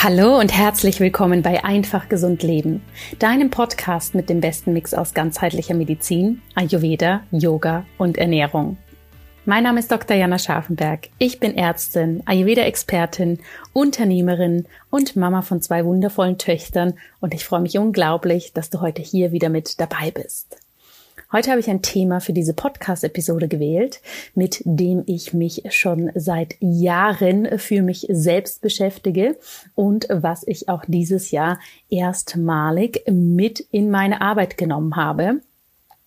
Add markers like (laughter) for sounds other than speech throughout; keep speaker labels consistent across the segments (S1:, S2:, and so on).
S1: Hallo und herzlich willkommen bei Einfach Gesund Leben, deinem Podcast mit dem besten Mix aus ganzheitlicher Medizin, Ayurveda, Yoga und Ernährung. Mein Name ist Dr. Jana Scharfenberg. Ich bin Ärztin, Ayurveda-Expertin, Unternehmerin und Mama von zwei wundervollen Töchtern und ich freue mich unglaublich, dass du heute hier wieder mit dabei bist. Heute habe ich ein Thema für diese Podcast-Episode gewählt, mit dem ich mich schon seit Jahren für mich selbst beschäftige und was ich auch dieses Jahr erstmalig mit in meine Arbeit genommen habe.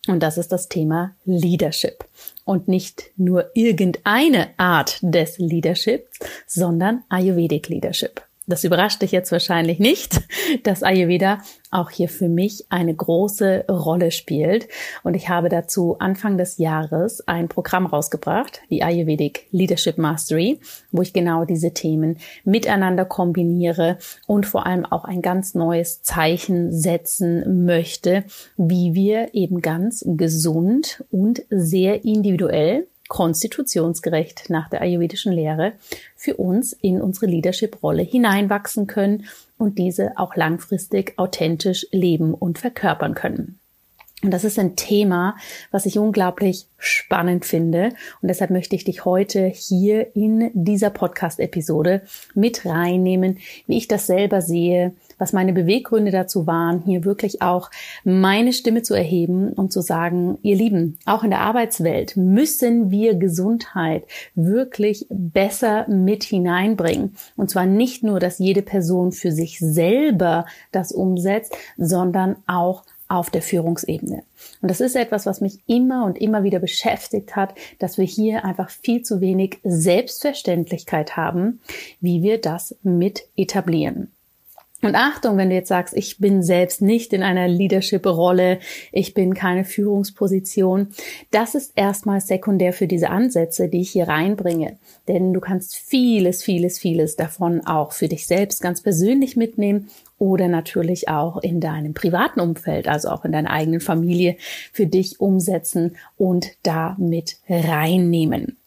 S1: Und das ist das Thema Leadership. Und nicht nur irgendeine Art des Leaderships, sondern Ayurvedic Leadership. Das überrascht dich jetzt wahrscheinlich nicht, (laughs) dass Ayurveda auch hier für mich eine große Rolle spielt. Und ich habe dazu Anfang des Jahres ein Programm rausgebracht, die Ayurvedic Leadership Mastery, wo ich genau diese Themen miteinander kombiniere und vor allem auch ein ganz neues Zeichen setzen möchte, wie wir eben ganz gesund und sehr individuell konstitutionsgerecht nach der ayurvedischen Lehre für uns in unsere Leadership-Rolle hineinwachsen können und diese auch langfristig authentisch leben und verkörpern können. Und das ist ein Thema, was ich unglaublich spannend finde. Und deshalb möchte ich dich heute hier in dieser Podcast-Episode mit reinnehmen, wie ich das selber sehe, was meine Beweggründe dazu waren, hier wirklich auch meine Stimme zu erheben und zu sagen, ihr Lieben, auch in der Arbeitswelt müssen wir Gesundheit wirklich besser mit hineinbringen. Und zwar nicht nur, dass jede Person für sich selber das umsetzt, sondern auch auf der Führungsebene. Und das ist etwas, was mich immer und immer wieder beschäftigt hat, dass wir hier einfach viel zu wenig Selbstverständlichkeit haben, wie wir das mit etablieren. Und Achtung, wenn du jetzt sagst, ich bin selbst nicht in einer Leadership-Rolle, ich bin keine Führungsposition, das ist erstmal sekundär für diese Ansätze, die ich hier reinbringe. Denn du kannst vieles, vieles, vieles davon auch für dich selbst ganz persönlich mitnehmen oder natürlich auch in deinem privaten Umfeld, also auch in deiner eigenen Familie für dich umsetzen und damit reinnehmen.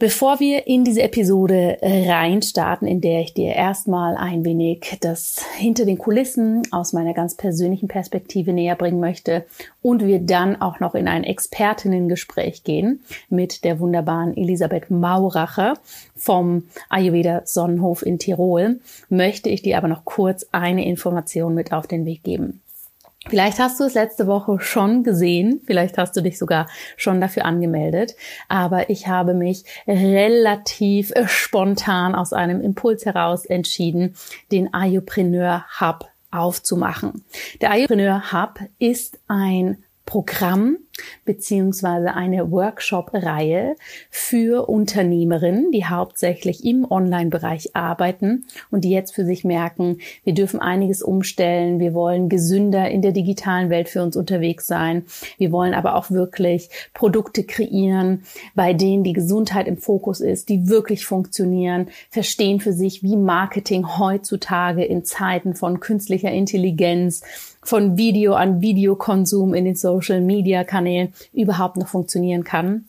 S1: Bevor wir in diese Episode reinstarten, in der ich dir erstmal ein wenig das hinter den Kulissen aus meiner ganz persönlichen Perspektive näher bringen möchte und wir dann auch noch in ein Expertinnengespräch gehen mit der wunderbaren Elisabeth Mauracher vom Ayurveda Sonnenhof in Tirol, möchte ich dir aber noch kurz eine Information mit auf den Weg geben. Vielleicht hast du es letzte Woche schon gesehen, vielleicht hast du dich sogar schon dafür angemeldet, aber ich habe mich relativ äh, spontan aus einem Impuls heraus entschieden, den Ayurpreneur Hub aufzumachen. Der Ayurpreneur Hub ist ein Programm beziehungsweise eine Workshop-Reihe für Unternehmerinnen, die hauptsächlich im Online-Bereich arbeiten und die jetzt für sich merken, wir dürfen einiges umstellen, wir wollen gesünder in der digitalen Welt für uns unterwegs sein, wir wollen aber auch wirklich Produkte kreieren, bei denen die Gesundheit im Fokus ist, die wirklich funktionieren, verstehen für sich, wie Marketing heutzutage in Zeiten von künstlicher Intelligenz von Video an Videokonsum in den Social Media Kanälen überhaupt noch funktionieren kann.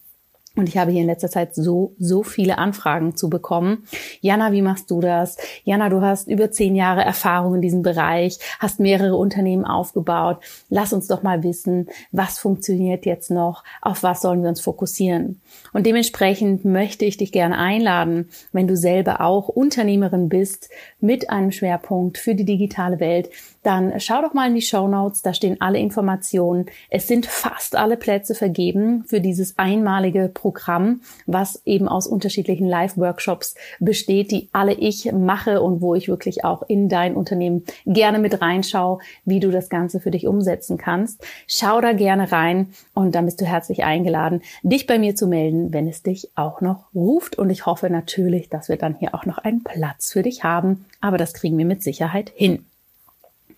S1: Und ich habe hier in letzter Zeit so, so viele Anfragen zu bekommen. Jana, wie machst du das? Jana, du hast über zehn Jahre Erfahrung in diesem Bereich, hast mehrere Unternehmen aufgebaut. Lass uns doch mal wissen, was funktioniert jetzt noch? Auf was sollen wir uns fokussieren? Und dementsprechend möchte ich dich gerne einladen, wenn du selber auch Unternehmerin bist mit einem Schwerpunkt für die digitale Welt, dann schau doch mal in die Show Notes, da stehen alle Informationen. Es sind fast alle Plätze vergeben für dieses einmalige Programm, was eben aus unterschiedlichen Live-Workshops besteht, die alle ich mache und wo ich wirklich auch in dein Unternehmen gerne mit reinschaue, wie du das Ganze für dich umsetzen kannst. Schau da gerne rein und dann bist du herzlich eingeladen, dich bei mir zu melden, wenn es dich auch noch ruft. Und ich hoffe natürlich, dass wir dann hier auch noch einen Platz für dich haben, aber das kriegen wir mit Sicherheit hin.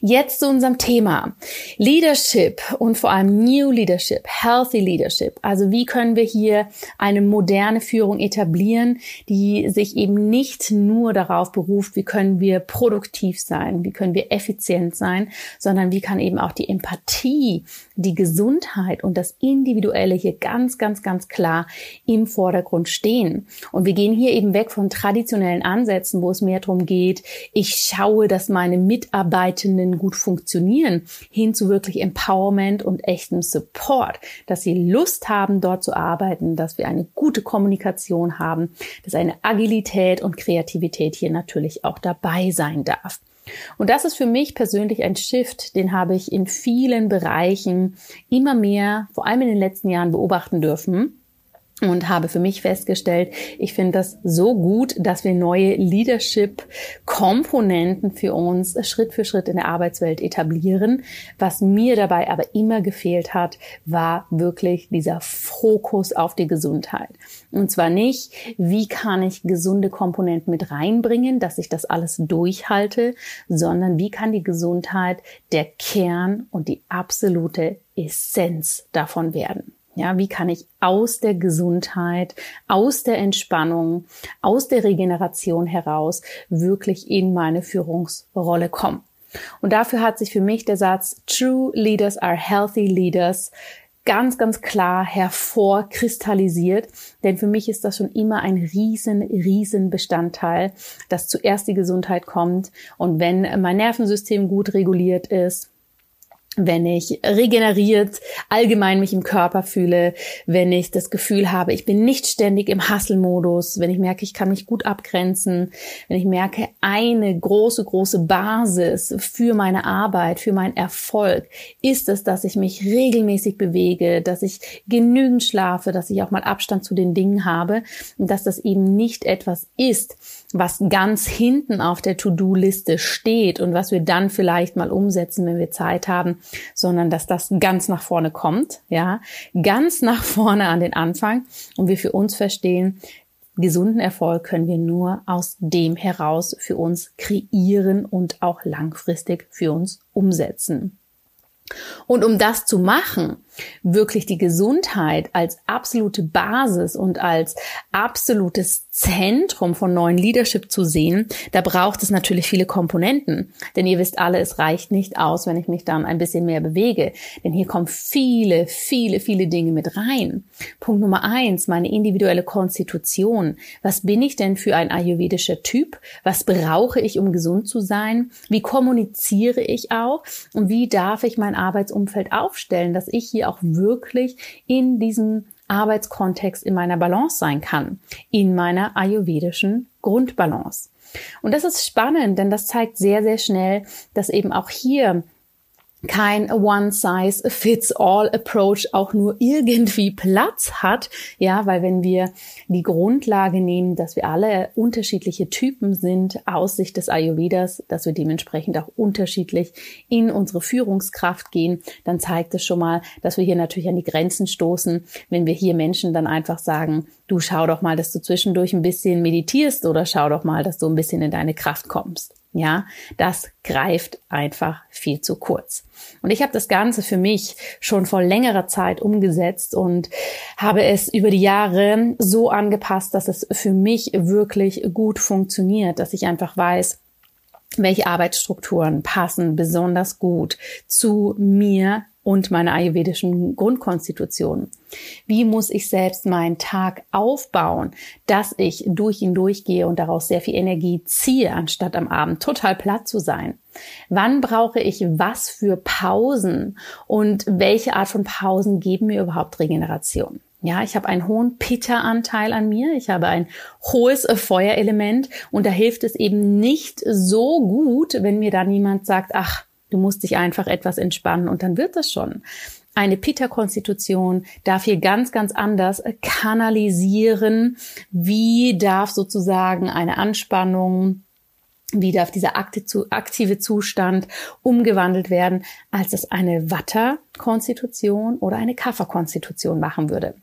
S1: Jetzt zu unserem Thema. Leadership und vor allem New Leadership, Healthy Leadership. Also wie können wir hier eine moderne Führung etablieren, die sich eben nicht nur darauf beruft, wie können wir produktiv sein, wie können wir effizient sein, sondern wie kann eben auch die Empathie, die Gesundheit und das Individuelle hier ganz, ganz, ganz klar im Vordergrund stehen. Und wir gehen hier eben weg von traditionellen Ansätzen, wo es mehr darum geht, ich schaue, dass meine Mitarbeitenden Unternehmen gut funktionieren, hin zu wirklich Empowerment und echtem Support, dass sie Lust haben, dort zu arbeiten, dass wir eine gute Kommunikation haben, dass eine Agilität und Kreativität hier natürlich auch dabei sein darf. Und das ist für mich persönlich ein Shift, den habe ich in vielen Bereichen immer mehr, vor allem in den letzten Jahren beobachten dürfen und habe für mich festgestellt, ich finde das so gut, dass wir neue Leadership-Komponenten für uns Schritt für Schritt in der Arbeitswelt etablieren. Was mir dabei aber immer gefehlt hat, war wirklich dieser Fokus auf die Gesundheit. Und zwar nicht, wie kann ich gesunde Komponenten mit reinbringen, dass ich das alles durchhalte, sondern wie kann die Gesundheit der Kern und die absolute Essenz davon werden. Ja, wie kann ich aus der Gesundheit, aus der Entspannung, aus der Regeneration heraus wirklich in meine Führungsrolle kommen? Und dafür hat sich für mich der Satz True Leaders are Healthy Leaders ganz, ganz klar hervorkristallisiert. Denn für mich ist das schon immer ein riesen, riesen Bestandteil, dass zuerst die Gesundheit kommt. Und wenn mein Nervensystem gut reguliert ist, wenn ich regeneriert allgemein mich im Körper fühle, wenn ich das Gefühl habe, ich bin nicht ständig im Hustle-Modus, wenn ich merke, ich kann mich gut abgrenzen, wenn ich merke, eine große, große Basis für meine Arbeit, für meinen Erfolg ist es, dass ich mich regelmäßig bewege, dass ich genügend schlafe, dass ich auch mal Abstand zu den Dingen habe und dass das eben nicht etwas ist, was ganz hinten auf der To-Do-Liste steht und was wir dann vielleicht mal umsetzen, wenn wir Zeit haben, sondern dass das ganz nach vorne kommt, ja, ganz nach vorne an den Anfang und wir für uns verstehen, gesunden Erfolg können wir nur aus dem heraus für uns kreieren und auch langfristig für uns umsetzen. Und um das zu machen, wirklich die Gesundheit als absolute Basis und als absolutes Zentrum von neuen Leadership zu sehen, da braucht es natürlich viele Komponenten. Denn ihr wisst alle, es reicht nicht aus, wenn ich mich dann ein bisschen mehr bewege. Denn hier kommen viele, viele, viele Dinge mit rein. Punkt Nummer eins, meine individuelle Konstitution. Was bin ich denn für ein ayurvedischer Typ? Was brauche ich, um gesund zu sein? Wie kommuniziere ich auch? Und wie darf ich mein Arbeitsumfeld aufstellen, dass ich hier auch wirklich in diesem Arbeitskontext in meiner Balance sein kann, in meiner ayurvedischen Grundbalance. Und das ist spannend, denn das zeigt sehr, sehr schnell, dass eben auch hier kein One-Size-Fits-All-Approach auch nur irgendwie Platz hat. Ja, weil wenn wir die Grundlage nehmen, dass wir alle unterschiedliche Typen sind aus Sicht des Ayurvedas, dass wir dementsprechend auch unterschiedlich in unsere Führungskraft gehen, dann zeigt es schon mal, dass wir hier natürlich an die Grenzen stoßen, wenn wir hier Menschen dann einfach sagen, du schau doch mal, dass du zwischendurch ein bisschen meditierst oder schau doch mal, dass du ein bisschen in deine Kraft kommst. Ja, das greift einfach viel zu kurz. Und ich habe das Ganze für mich schon vor längerer Zeit umgesetzt und habe es über die Jahre so angepasst, dass es für mich wirklich gut funktioniert, dass ich einfach weiß, welche Arbeitsstrukturen passen besonders gut zu mir, und meiner ayurvedischen Grundkonstitution. Wie muss ich selbst meinen Tag aufbauen, dass ich durch ihn durchgehe und daraus sehr viel Energie ziehe, anstatt am Abend total platt zu sein? Wann brauche ich was für Pausen und welche Art von Pausen geben mir überhaupt Regeneration? Ja, ich habe einen hohen Pitta-Anteil an mir. Ich habe ein hohes Feuerelement und da hilft es eben nicht so gut, wenn mir dann jemand sagt, ach, Du musst dich einfach etwas entspannen und dann wird das schon. Eine Pitta-Konstitution darf hier ganz, ganz anders kanalisieren. Wie darf sozusagen eine Anspannung, wie darf dieser aktive Zustand umgewandelt werden, als es eine Watter-Konstitution oder eine Kaffer-Konstitution machen würde.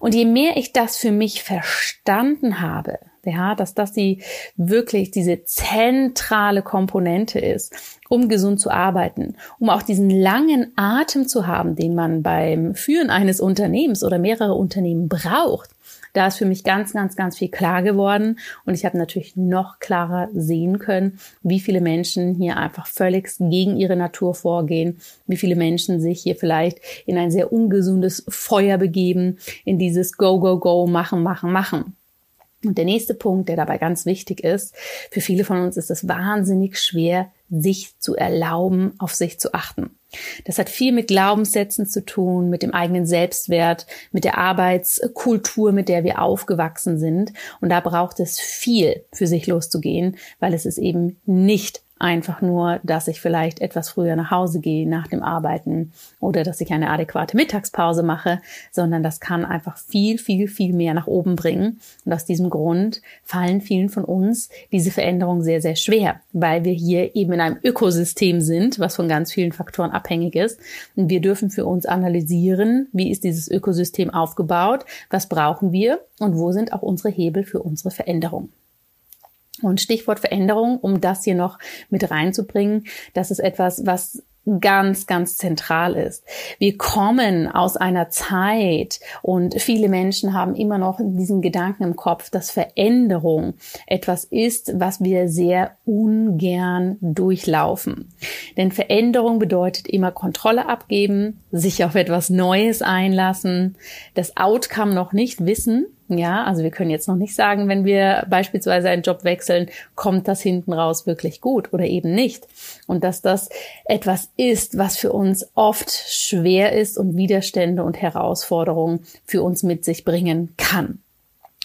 S1: Und je mehr ich das für mich verstanden habe, ja, dass das die wirklich diese zentrale Komponente ist um gesund zu arbeiten, um auch diesen langen Atem zu haben, den man beim Führen eines Unternehmens oder mehrerer Unternehmen braucht, da ist für mich ganz, ganz, ganz viel klar geworden und ich habe natürlich noch klarer sehen können, wie viele Menschen hier einfach völlig gegen ihre Natur vorgehen, wie viele Menschen sich hier vielleicht in ein sehr ungesundes Feuer begeben, in dieses Go, Go, Go, machen, machen, machen. Und der nächste Punkt, der dabei ganz wichtig ist, für viele von uns ist es wahnsinnig schwer, sich zu erlauben, auf sich zu achten. Das hat viel mit Glaubenssätzen zu tun, mit dem eigenen Selbstwert, mit der Arbeitskultur, mit der wir aufgewachsen sind. Und da braucht es viel, für sich loszugehen, weil es ist eben nicht einfach nur, dass ich vielleicht etwas früher nach Hause gehe nach dem Arbeiten oder dass ich eine adäquate Mittagspause mache, sondern das kann einfach viel, viel, viel mehr nach oben bringen. Und aus diesem Grund fallen vielen von uns diese Veränderungen sehr, sehr schwer, weil wir hier eben in einem Ökosystem sind, was von ganz vielen Faktoren abhängig ist. Und wir dürfen für uns analysieren, wie ist dieses Ökosystem aufgebaut, was brauchen wir und wo sind auch unsere Hebel für unsere Veränderung. Und Stichwort Veränderung, um das hier noch mit reinzubringen, das ist etwas, was ganz, ganz zentral ist. Wir kommen aus einer Zeit und viele Menschen haben immer noch diesen Gedanken im Kopf, dass Veränderung etwas ist, was wir sehr ungern durchlaufen. Denn Veränderung bedeutet immer Kontrolle abgeben, sich auf etwas Neues einlassen, das Outcome noch nicht wissen, ja, also wir können jetzt noch nicht sagen, wenn wir beispielsweise einen Job wechseln, kommt das hinten raus wirklich gut oder eben nicht. Und dass das etwas ist, was für uns oft schwer ist und Widerstände und Herausforderungen für uns mit sich bringen kann.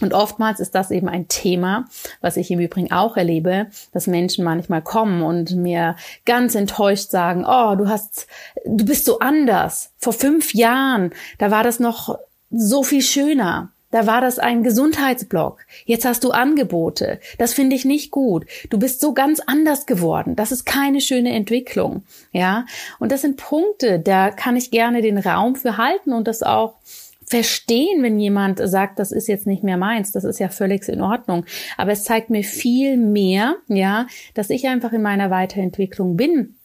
S1: Und oftmals ist das eben ein Thema, was ich im Übrigen auch erlebe, dass Menschen manchmal kommen und mir ganz enttäuscht sagen, oh, du hast, du bist so anders. Vor fünf Jahren, da war das noch so viel schöner. Da war das ein Gesundheitsblock. Jetzt hast du Angebote. Das finde ich nicht gut. Du bist so ganz anders geworden. Das ist keine schöne Entwicklung. Ja. Und das sind Punkte, da kann ich gerne den Raum für halten und das auch verstehen, wenn jemand sagt, das ist jetzt nicht mehr meins, das ist ja völlig in Ordnung. Aber es zeigt mir viel mehr, ja, dass ich einfach in meiner Weiterentwicklung bin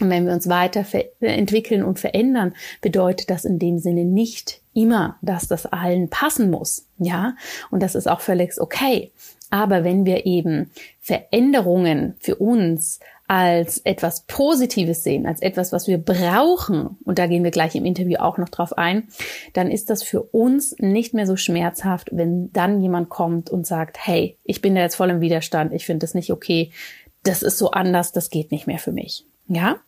S1: und wenn wir uns weiterentwickeln und verändern, bedeutet das in dem Sinne nicht immer, dass das allen passen muss. Ja, und das ist auch völlig okay. Aber wenn wir eben Veränderungen für uns als etwas Positives sehen, als etwas, was wir brauchen, und da gehen wir gleich im Interview auch noch drauf ein, dann ist das für uns nicht mehr so schmerzhaft, wenn dann jemand kommt und sagt, hey, ich bin da jetzt voll im Widerstand, ich finde das nicht okay, das ist so anders, das geht nicht mehr für mich. Ja?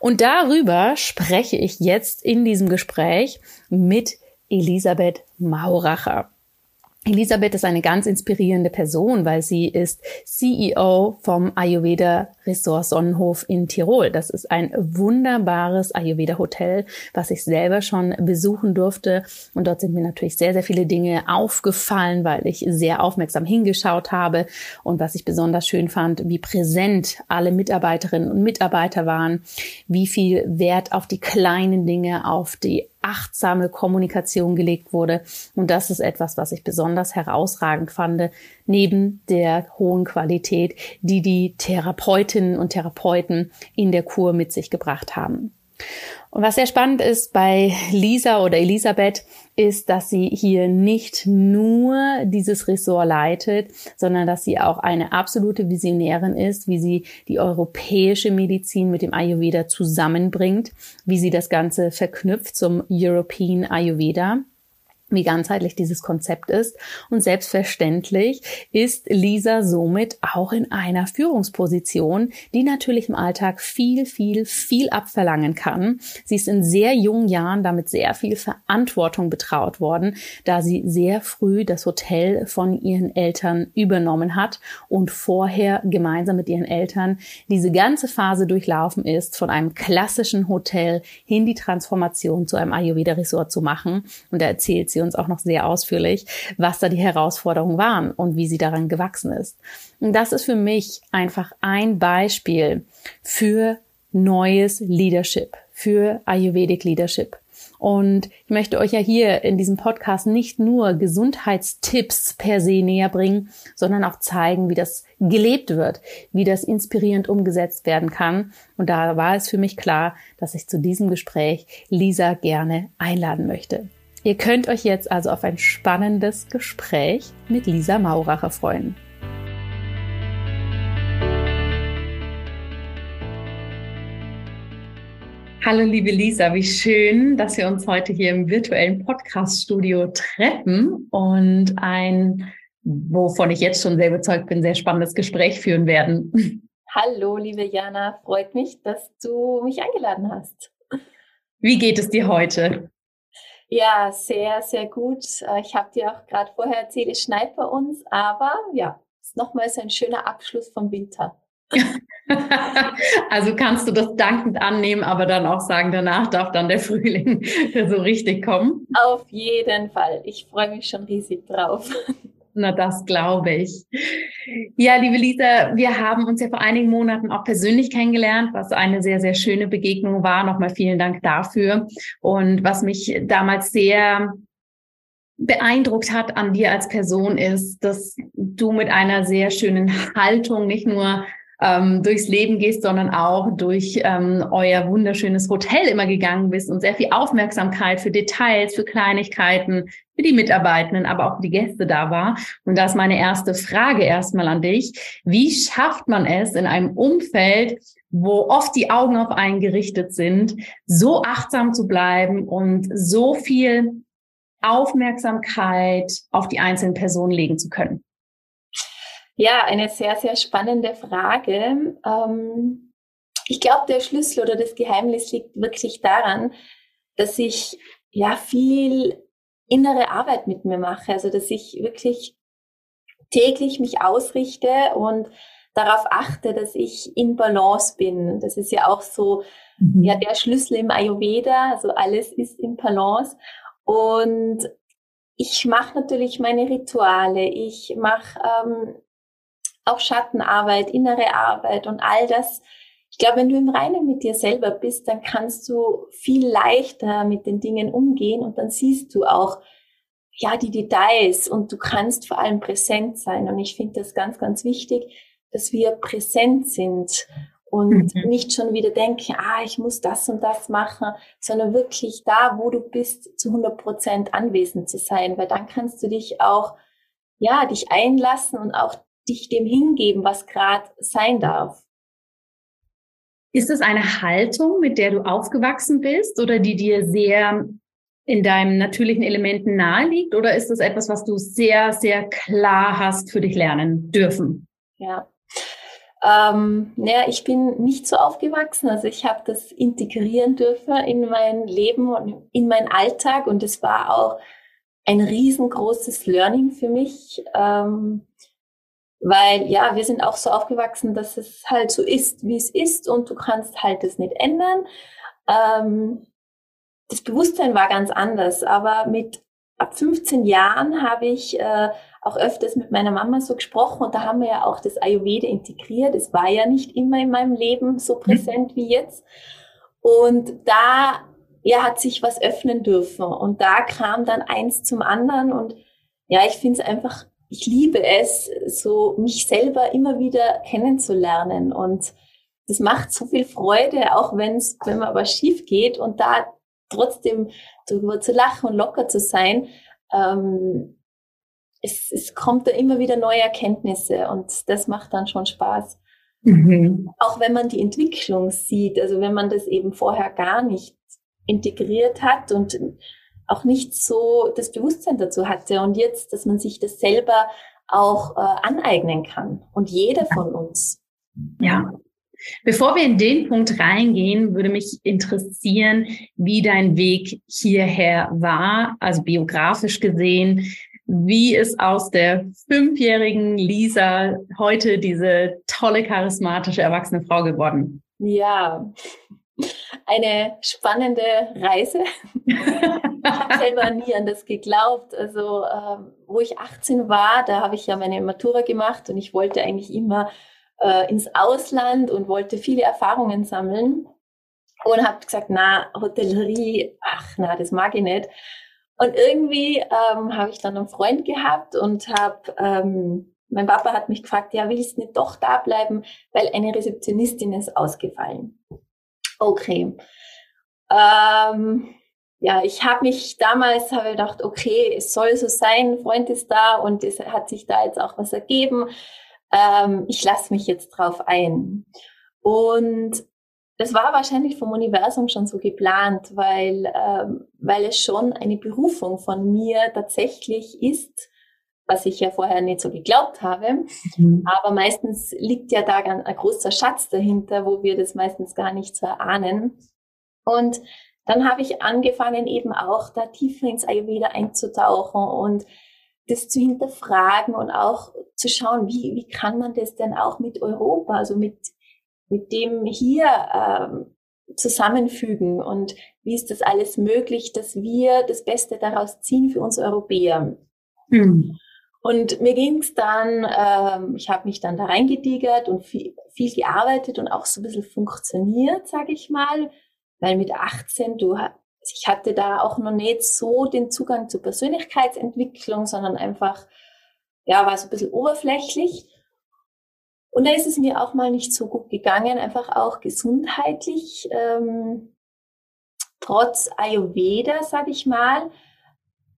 S1: Und darüber spreche ich jetzt in diesem Gespräch mit Elisabeth Mauracher. Elisabeth ist eine ganz inspirierende Person, weil sie ist CEO vom Ayurveda Resort Sonnenhof in Tirol. Das ist ein wunderbares Ayurveda Hotel, was ich selber schon besuchen durfte. Und dort sind mir natürlich sehr, sehr viele Dinge aufgefallen, weil ich sehr aufmerksam hingeschaut habe. Und was ich besonders schön fand, wie präsent alle Mitarbeiterinnen und Mitarbeiter waren, wie viel Wert auf die kleinen Dinge, auf die achtsame Kommunikation gelegt wurde. Und das ist etwas, was ich besonders herausragend fand, neben der hohen Qualität, die die Therapeutinnen und Therapeuten in der Kur mit sich gebracht haben. Und was sehr spannend ist bei Lisa oder Elisabeth, ist, dass sie hier nicht nur dieses Ressort leitet, sondern dass sie auch eine absolute Visionärin ist, wie sie die europäische Medizin mit dem Ayurveda zusammenbringt, wie sie das Ganze verknüpft zum European Ayurveda wie ganzheitlich dieses Konzept ist. Und selbstverständlich ist Lisa somit auch in einer Führungsposition, die natürlich im Alltag viel, viel, viel abverlangen kann. Sie ist in sehr jungen Jahren damit sehr viel Verantwortung betraut worden, da sie sehr früh das Hotel von ihren Eltern übernommen hat und vorher gemeinsam mit ihren Eltern diese ganze Phase durchlaufen ist, von einem klassischen Hotel hin die Transformation zu einem Ayurveda-Resort zu machen. Und da erzählt sie uns auch noch sehr ausführlich, was da die Herausforderungen waren und wie sie daran gewachsen ist. Und das ist für mich einfach ein Beispiel für neues Leadership, für Ayurvedic Leadership. Und ich möchte euch ja hier in diesem Podcast nicht nur Gesundheitstipps per se näher bringen, sondern auch zeigen, wie das gelebt wird, wie das inspirierend umgesetzt werden kann. Und da war es für mich klar, dass ich zu diesem Gespräch Lisa gerne einladen möchte. Ihr könnt euch jetzt also auf ein spannendes Gespräch mit Lisa Mauracher freuen. Hallo liebe Lisa, wie schön, dass wir uns heute hier im virtuellen Podcast-Studio treffen und ein, wovon ich jetzt schon sehr überzeugt bin, sehr spannendes Gespräch führen werden.
S2: Hallo liebe Jana, freut mich, dass du mich eingeladen hast.
S1: Wie geht es dir heute?
S2: Ja, sehr, sehr gut. Ich habe dir auch gerade vorher erzählt, es schneit bei uns, aber ja, es ist nochmals ein schöner Abschluss vom Winter. (laughs)
S1: also kannst du das dankend annehmen, aber dann auch sagen, danach darf dann der Frühling (laughs) so richtig kommen.
S2: Auf jeden Fall. Ich freue mich schon riesig drauf.
S1: Na, das glaube ich. Ja, liebe Lisa, wir haben uns ja vor einigen Monaten auch persönlich kennengelernt, was eine sehr, sehr schöne Begegnung war. Nochmal vielen Dank dafür. Und was mich damals sehr beeindruckt hat an dir als Person ist, dass du mit einer sehr schönen Haltung nicht nur ähm, durchs Leben gehst, sondern auch durch ähm, euer wunderschönes Hotel immer gegangen bist und sehr viel Aufmerksamkeit für Details, für Kleinigkeiten, für die Mitarbeitenden, aber auch für die Gäste da war. Und da ist meine erste Frage erstmal an dich. Wie schafft man es in einem Umfeld, wo oft die Augen auf einen gerichtet sind, so achtsam zu bleiben und so viel Aufmerksamkeit auf die einzelnen Personen legen zu können?
S2: Ja, eine sehr, sehr spannende Frage. Ähm, ich glaube, der Schlüssel oder das Geheimnis liegt wirklich daran, dass ich ja viel innere Arbeit mit mir mache. Also, dass ich wirklich täglich mich ausrichte und darauf achte, dass ich in Balance bin. Das ist ja auch so mhm. ja der Schlüssel im Ayurveda. Also alles ist in Balance. Und ich mache natürlich meine Rituale. Ich mache ähm, auch Schattenarbeit, innere Arbeit und all das. Ich glaube, wenn du im Reinen mit dir selber bist, dann kannst du viel leichter mit den Dingen umgehen und dann siehst du auch, ja, die Details und du kannst vor allem präsent sein. Und ich finde das ganz, ganz wichtig, dass wir präsent sind und mhm. nicht schon wieder denken, ah, ich muss das und das machen, sondern wirklich da, wo du bist, zu 100 Prozent anwesend zu sein, weil dann kannst du dich auch, ja, dich einlassen und auch dich dem hingeben, was gerade sein darf.
S1: Ist es eine Haltung, mit der du aufgewachsen bist oder die dir sehr in deinem natürlichen Elementen nahe liegt? Oder ist es etwas, was du sehr, sehr klar hast für dich lernen dürfen?
S2: Ja. Ähm, naja, ich bin nicht so aufgewachsen. Also ich habe das integrieren dürfen in mein Leben und in meinen Alltag. Und es war auch ein riesengroßes Learning für mich. Ähm, weil ja, wir sind auch so aufgewachsen, dass es halt so ist, wie es ist und du kannst halt es nicht ändern. Ähm, das Bewusstsein war ganz anders, aber mit ab 15 Jahren habe ich äh, auch öfters mit meiner Mama so gesprochen und da haben wir ja auch das Ayurveda integriert. Es war ja nicht immer in meinem Leben so mhm. präsent wie jetzt. Und da ja, hat sich was öffnen dürfen und da kam dann eins zum anderen und ja, ich finde es einfach ich liebe es, so mich selber immer wieder kennenzulernen und das macht so viel Freude, auch wenn es, wenn man was schief geht und da trotzdem darüber zu lachen und locker zu sein. Ähm, es, es kommt da immer wieder neue Erkenntnisse und das macht dann schon Spaß. Mhm. Auch wenn man die Entwicklung sieht, also wenn man das eben vorher gar nicht integriert hat und auch nicht so das Bewusstsein dazu hatte und jetzt, dass man sich das selber auch äh, aneignen kann und jeder von uns.
S1: Ja. Bevor wir in den Punkt reingehen, würde mich interessieren, wie dein Weg hierher war, also biografisch gesehen, wie ist aus der fünfjährigen Lisa heute diese tolle, charismatische, erwachsene Frau geworden?
S2: Ja, eine spannende Reise. ich (laughs) habe selber nie an das geglaubt. Also, ähm, wo ich 18 war, da habe ich ja meine Matura gemacht und ich wollte eigentlich immer äh, ins Ausland und wollte viele Erfahrungen sammeln. und habe gesagt, na, Hotellerie, ach na, das mag ich nicht. Und irgendwie ähm, habe ich dann einen Freund gehabt und habe, ähm, mein Papa hat mich gefragt, ja, willst du nicht doch da bleiben, weil eine Rezeptionistin ist ausgefallen. Okay. Ähm, ja, ich habe mich damals habe gedacht, okay, es soll so sein, Freund ist da und es hat sich da jetzt auch was ergeben. Ähm, ich lasse mich jetzt drauf ein. Und das war wahrscheinlich vom Universum schon so geplant, weil, ähm, weil es schon eine Berufung von mir tatsächlich ist, was ich ja vorher nicht so geglaubt habe. Mhm. Aber meistens liegt ja da ein großer Schatz dahinter, wo wir das meistens gar nicht so erahnen. Und dann habe ich angefangen, eben auch da tiefer ins Ayurveda einzutauchen und das zu hinterfragen und auch zu schauen, wie, wie kann man das denn auch mit Europa, also mit mit dem hier ähm, zusammenfügen und wie ist das alles möglich, dass wir das Beste daraus ziehen für uns Europäer. Mhm. Und mir ging es dann, ähm, ich habe mich dann da reingedigert und viel, viel gearbeitet und auch so ein bisschen funktioniert, sage ich mal, weil mit 18, du, ich hatte da auch noch nicht so den Zugang zur Persönlichkeitsentwicklung, sondern einfach, ja, war so ein bisschen oberflächlich. Und da ist es mir auch mal nicht so gut gegangen, einfach auch gesundheitlich, ähm, trotz Ayurveda, sage ich mal.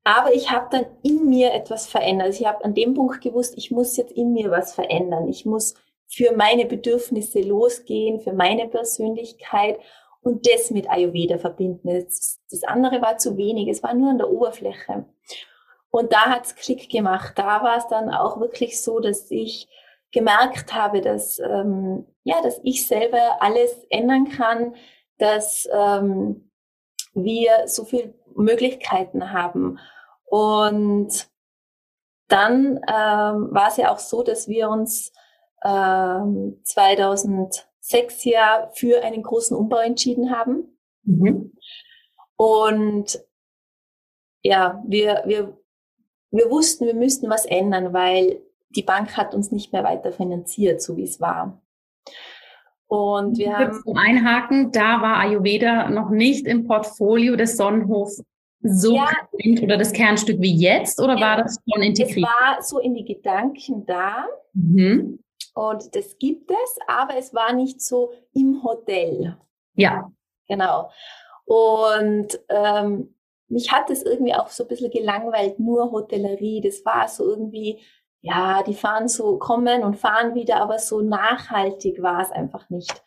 S2: Aber ich habe dann in mir etwas verändert. Also ich habe an dem Punkt gewusst, ich muss jetzt in mir was verändern. Ich muss für meine Bedürfnisse losgehen, für meine Persönlichkeit und das mit Ayurveda verbinden. Das, das andere war zu wenig, es war nur an der Oberfläche. Und da hat's Klick gemacht. Da war es dann auch wirklich so, dass ich gemerkt habe, dass, ähm, ja, dass ich selber alles ändern kann, dass ähm, wir so viele Möglichkeiten haben. Und dann ähm, war es ja auch so, dass wir uns ähm, 2006 ja für einen großen Umbau entschieden haben. Mhm. Und ja, wir, wir, wir wussten, wir müssten was ändern, weil die Bank hat uns nicht mehr weiter finanziert, so wie es war.
S1: Und wir haben zum Einhaken, da war Ayurveda noch nicht im Portfolio des Sonnenhof so ja, präsent oder das Kernstück wie jetzt oder ja, war das schon integriert?
S2: Es war so in die Gedanken da mhm. und das gibt es, aber es war nicht so im Hotel.
S1: Ja.
S2: Genau. Und ähm, mich hat es irgendwie auch so ein bisschen gelangweilt, nur Hotellerie. Das war so irgendwie ja, die fahren so, kommen und fahren wieder, aber so nachhaltig war es einfach nicht.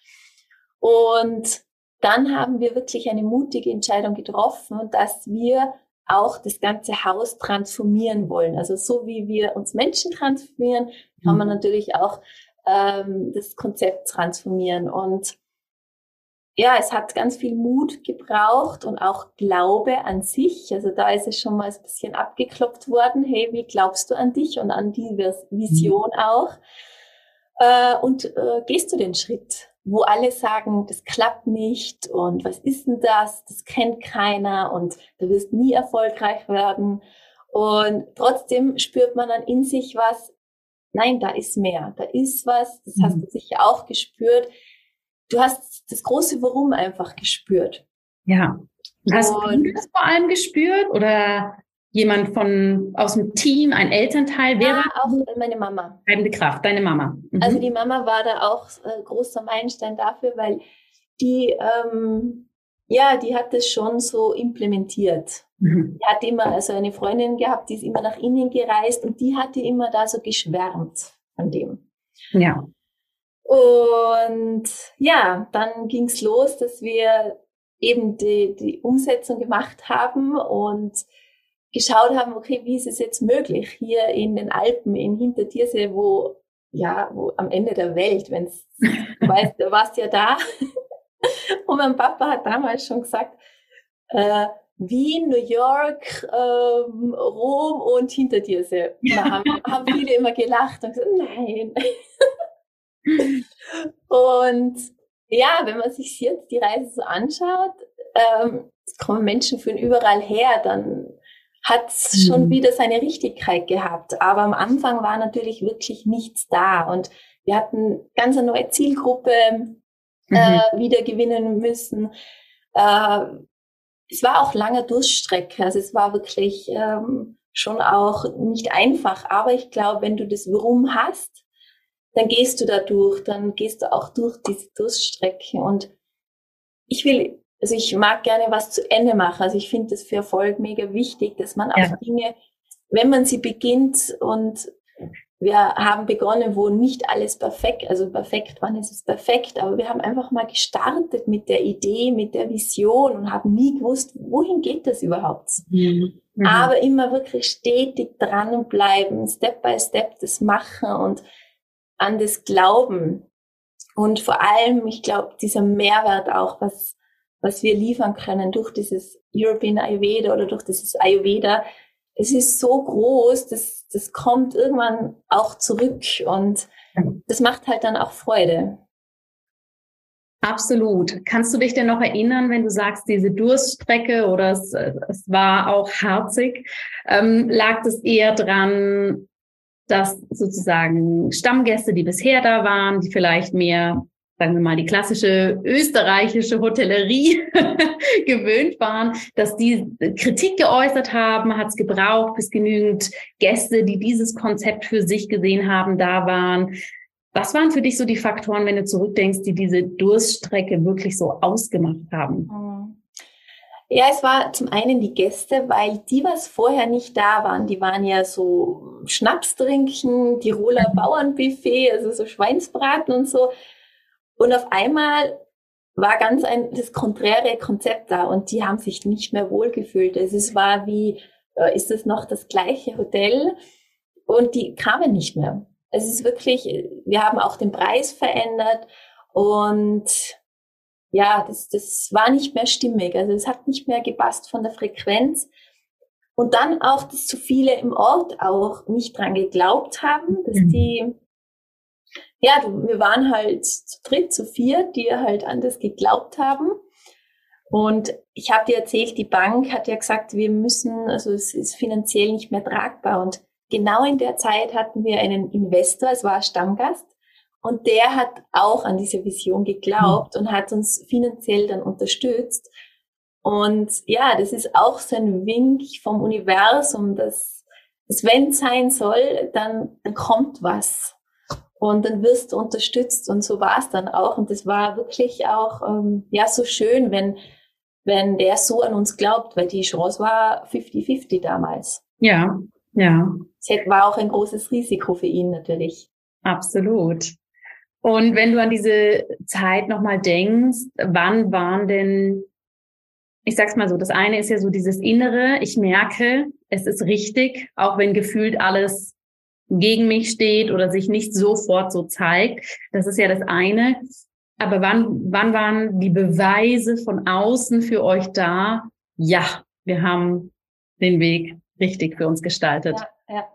S2: Und dann haben wir wirklich eine mutige Entscheidung getroffen, dass wir auch das ganze Haus transformieren wollen. Also so wie wir uns Menschen transformieren, kann man mhm. natürlich auch ähm, das Konzept transformieren. Und ja, es hat ganz viel Mut gebraucht und auch Glaube an sich. Also da ist es schon mal ein bisschen abgeklopft worden. Hey, wie glaubst du an dich und an die Vision mhm. auch? Äh, und äh, gehst du den Schritt, wo alle sagen, das klappt nicht und was ist denn das? Das kennt keiner und du wirst nie erfolgreich werden. Und trotzdem spürt man dann in sich was, nein, da ist mehr, da ist was, das hast mhm. du sicher auch gespürt du hast das große Warum einfach gespürt.
S1: Ja. Hast und du das vor allem gespürt oder jemand von aus dem Team, ein Elternteil?
S2: Wer ja, auch meine Mama.
S1: Treibende Kraft, deine Mama.
S2: Mhm. Also die Mama war da auch äh, großer Meilenstein dafür, weil die ähm, ja, die hat das schon so implementiert. Mhm. Die hat immer also eine Freundin gehabt, die ist immer nach innen gereist und die hatte immer da so geschwärmt von dem.
S1: Ja.
S2: Und ja, dann ging's los, dass wir eben die, die Umsetzung gemacht haben und geschaut haben, okay, wie ist es jetzt möglich hier in den Alpen, in Hintertiersee, wo, ja, wo am Ende der Welt, wenn's, du (laughs) weißt, du warst ja da. Und mein Papa hat damals schon gesagt, äh, Wien, New York, ähm, Rom und Hintertiersee. Da (laughs) haben, haben viele immer gelacht und gesagt, nein. (laughs) Und ja, wenn man sich jetzt die Reise so anschaut, ähm, kommen Menschen von überall her, dann hat es mhm. schon wieder seine Richtigkeit gehabt. Aber am Anfang war natürlich wirklich nichts da und wir hatten ganz eine neue Zielgruppe. mhm. äh, wieder gewinnen müssen. Äh, es war auch lange Durststrecke. Also es war wirklich ähm, schon auch nicht einfach. Aber ich glaube, wenn du das Warum hast, dann gehst du da durch, dann gehst du auch durch diese Durststrecke. Und ich will, also ich mag gerne was zu Ende machen. Also ich finde das für Erfolg mega wichtig, dass man ja. auch Dinge, wenn man sie beginnt und wir haben begonnen, wo nicht alles perfekt, also perfekt, wann ist es perfekt, aber wir haben einfach mal gestartet mit der Idee, mit der Vision und haben nie gewusst, wohin geht das überhaupt. Mhm. Mhm. Aber immer wirklich stetig dranbleiben, Step by Step das machen und an das Glauben. Und vor allem, ich glaube, dieser Mehrwert auch, was, was wir liefern können durch dieses European Ayurveda oder durch dieses Ayurveda, es ist so groß, das, das kommt irgendwann auch zurück und das macht halt dann auch Freude.
S1: Absolut. Kannst du dich denn noch erinnern, wenn du sagst, diese Durststrecke oder es, es war auch harzig, ähm, lag es eher dran, dass sozusagen Stammgäste, die bisher da waren, die vielleicht mehr sagen wir mal, die klassische österreichische Hotellerie (laughs) gewöhnt waren, dass die Kritik geäußert haben, hat es gebraucht, bis genügend Gäste, die dieses Konzept für sich gesehen haben, da waren. Was waren für dich so die Faktoren, wenn du zurückdenkst, die diese Durststrecke wirklich so ausgemacht haben?
S2: Mhm. Ja, es war zum einen die Gäste, weil die, was vorher nicht da waren, die waren ja so Schnaps trinken, Tiroler. Bauernbuffet, also so Schweinsbraten und so. Und auf einmal war ganz ein das konträre Konzept da und die haben sich nicht mehr wohlgefühlt. Also es war wie, äh, ist es noch das gleiche Hotel? Und die kamen nicht mehr. Es ist wirklich, wir haben auch den Preis verändert und ja, das, das war nicht mehr stimmig. Also es hat nicht mehr gepasst von der Frequenz. Und dann auch, dass zu viele im Ort auch nicht dran geglaubt haben, dass mhm. die ja, wir waren halt zu dritt, zu vier, die halt an das geglaubt haben. Und ich habe dir erzählt, die Bank hat ja gesagt, wir müssen, also es ist finanziell nicht mehr tragbar. Und genau in der Zeit hatten wir einen Investor, es war Stammgast, und der hat auch an diese Vision geglaubt und hat uns finanziell dann unterstützt. Und ja, das ist auch so ein Wink vom Universum, dass, dass wenn es sein soll, dann, dann kommt was und dann wirst du unterstützt und so war es dann auch und das war wirklich auch ähm, ja so schön, wenn wenn der so an uns glaubt, weil die Chance war 50-50 damals.
S1: Ja, ja.
S2: Es war auch ein großes Risiko für ihn natürlich.
S1: Absolut. Und wenn du an diese Zeit nochmal denkst, wann waren denn, ich sag's mal so, das eine ist ja so dieses Innere, ich merke, es ist richtig, auch wenn gefühlt alles gegen mich steht oder sich nicht sofort so zeigt. Das ist ja das eine. Aber wann, wann waren die Beweise von außen für euch da? Ja, wir haben den Weg richtig für uns gestaltet.
S2: Ja, ja.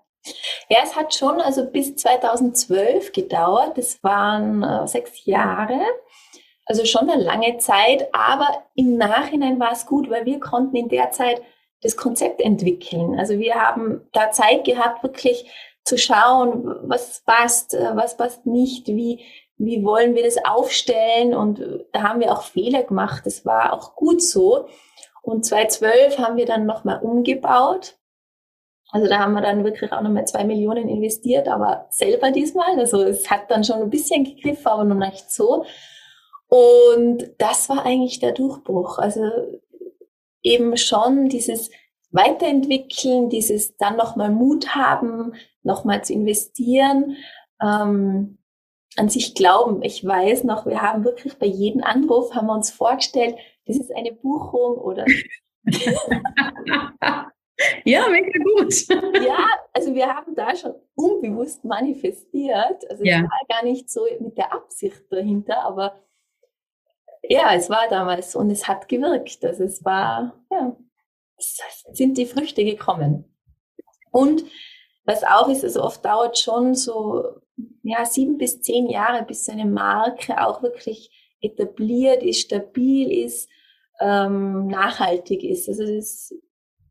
S2: ja es hat schon also bis 2012 gedauert. Das waren äh, sechs Jahre. Also schon eine lange Zeit, aber im Nachhinein war es gut, weil wir konnten in der Zeit das Konzept entwickeln. Also wir haben da Zeit gehabt, wirklich zu schauen, was passt, äh, was passt nicht, wie, wie wollen wir das aufstellen. Und äh, da haben wir auch Fehler gemacht. Das war auch gut so. Und 2012 haben wir dann nochmal umgebaut. Also da haben wir dann wirklich auch nochmal zwei Millionen investiert, aber selber diesmal. Also es hat dann schon ein bisschen gegriffen, aber noch nicht so. Und das war eigentlich der Durchbruch. Also eben schon dieses Weiterentwickeln, dieses dann nochmal Mut haben, nochmal zu investieren, ähm, an sich glauben. Ich weiß noch, wir haben wirklich bei jedem Anruf haben wir uns vorgestellt, das ist eine Buchung oder (laughs)
S1: Ja, mega gut. (laughs)
S2: ja, also wir haben da schon unbewusst manifestiert. Also ja. es war gar nicht so mit der Absicht dahinter, aber ja, es war damals und es hat gewirkt. Also es war, ja, sind die Früchte gekommen. Und was auch ist, also oft dauert schon so ja, sieben bis zehn Jahre, bis so eine Marke auch wirklich etabliert ist, stabil ist, ähm, nachhaltig ist. Also das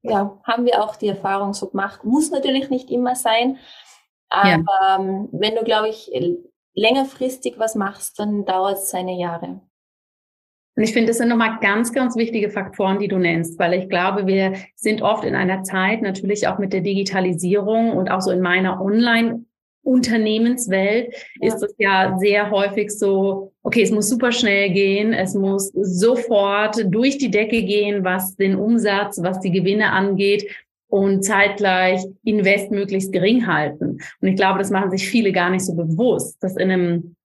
S2: ja, haben wir auch die Erfahrung so gemacht. Muss natürlich nicht immer sein, aber ja. ähm, wenn du, glaube ich, längerfristig was machst, dann dauert es seine Jahre.
S1: Und ich finde, das sind nochmal ganz, ganz wichtige Faktoren, die du nennst, weil ich glaube, wir sind oft in einer Zeit, natürlich auch mit der Digitalisierung und auch so in meiner Online- Unternehmenswelt ja. ist es ja sehr häufig so, okay, es muss super schnell gehen, es muss sofort durch die Decke gehen, was den Umsatz, was die Gewinne angeht und zeitgleich Invest möglichst gering halten. Und ich glaube, das machen sich viele gar nicht so bewusst, dass in einem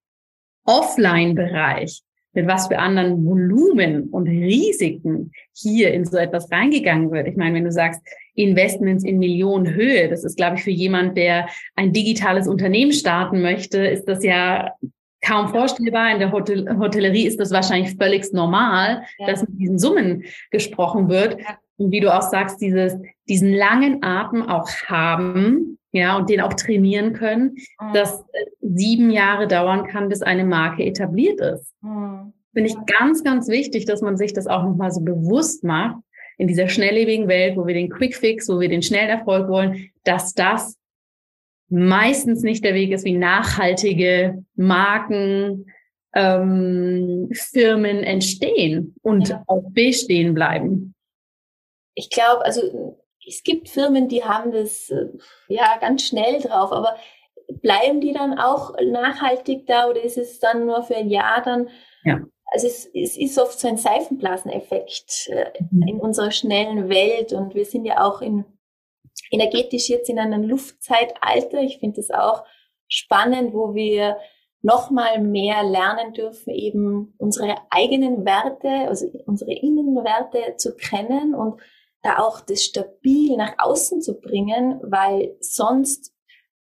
S1: Offline-Bereich mit was für anderen Volumen und Risiken hier in so etwas reingegangen wird. Ich meine, wenn du sagst, Investments in Millionenhöhe, das ist, glaube ich, für jemand, der ein digitales Unternehmen starten möchte, ist das ja kaum vorstellbar. In der Hotel Hotellerie ist das wahrscheinlich völlig normal, ja. dass mit diesen Summen gesprochen wird. Ja. Und wie du auch sagst, dieses, diesen langen Atem auch haben, ja, und den auch trainieren können, mhm. dass äh, sieben Jahre dauern kann, bis eine Marke etabliert ist. Mhm. Finde ich ganz, ganz wichtig, dass man sich das auch nochmal so bewusst macht in dieser schnelllebigen Welt, wo wir den Quick Fix, wo wir den schnellen Erfolg wollen, dass das meistens nicht der Weg ist, wie nachhaltige Marken, ähm, Firmen entstehen und ja. auch bestehen bleiben.
S2: Ich glaube, also es gibt Firmen, die haben das äh, ja ganz schnell drauf, aber bleiben die dann auch nachhaltig da oder ist es dann nur für ein Jahr dann? Ja. Also es, es ist oft so ein Seifenblaseneffekt äh, mhm. in unserer schnellen Welt und wir sind ja auch in, energetisch jetzt in einem Luftzeitalter. Ich finde das auch spannend, wo wir noch mal mehr lernen dürfen, eben unsere eigenen Werte, also unsere Innenwerte zu kennen und da auch das stabil nach außen zu bringen, weil sonst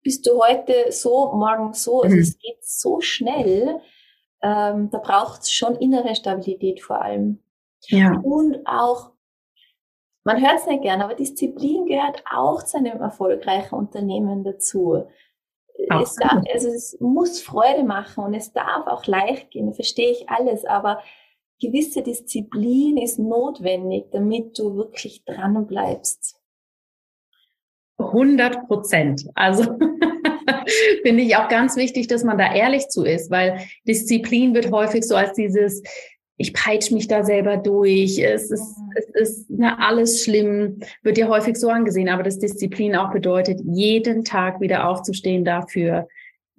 S2: bist du heute so, morgen so, also mhm. es geht so schnell, ähm, da braucht es schon innere Stabilität vor allem. Ja. Und auch, man hört es nicht gern, aber Disziplin gehört auch zu einem erfolgreichen Unternehmen dazu. Es, darf, also es muss Freude machen und es darf auch leicht gehen, verstehe ich alles, aber gewisse Disziplin ist notwendig, damit du wirklich dran bleibst.
S1: 100 Prozent. Also (laughs) finde ich auch ganz wichtig, dass man da ehrlich zu ist, weil Disziplin wird häufig so als dieses, ich peitsche mich da selber durch, es ist, es ist na, alles schlimm, wird ja häufig so angesehen, aber das Disziplin auch bedeutet, jeden Tag wieder aufzustehen dafür,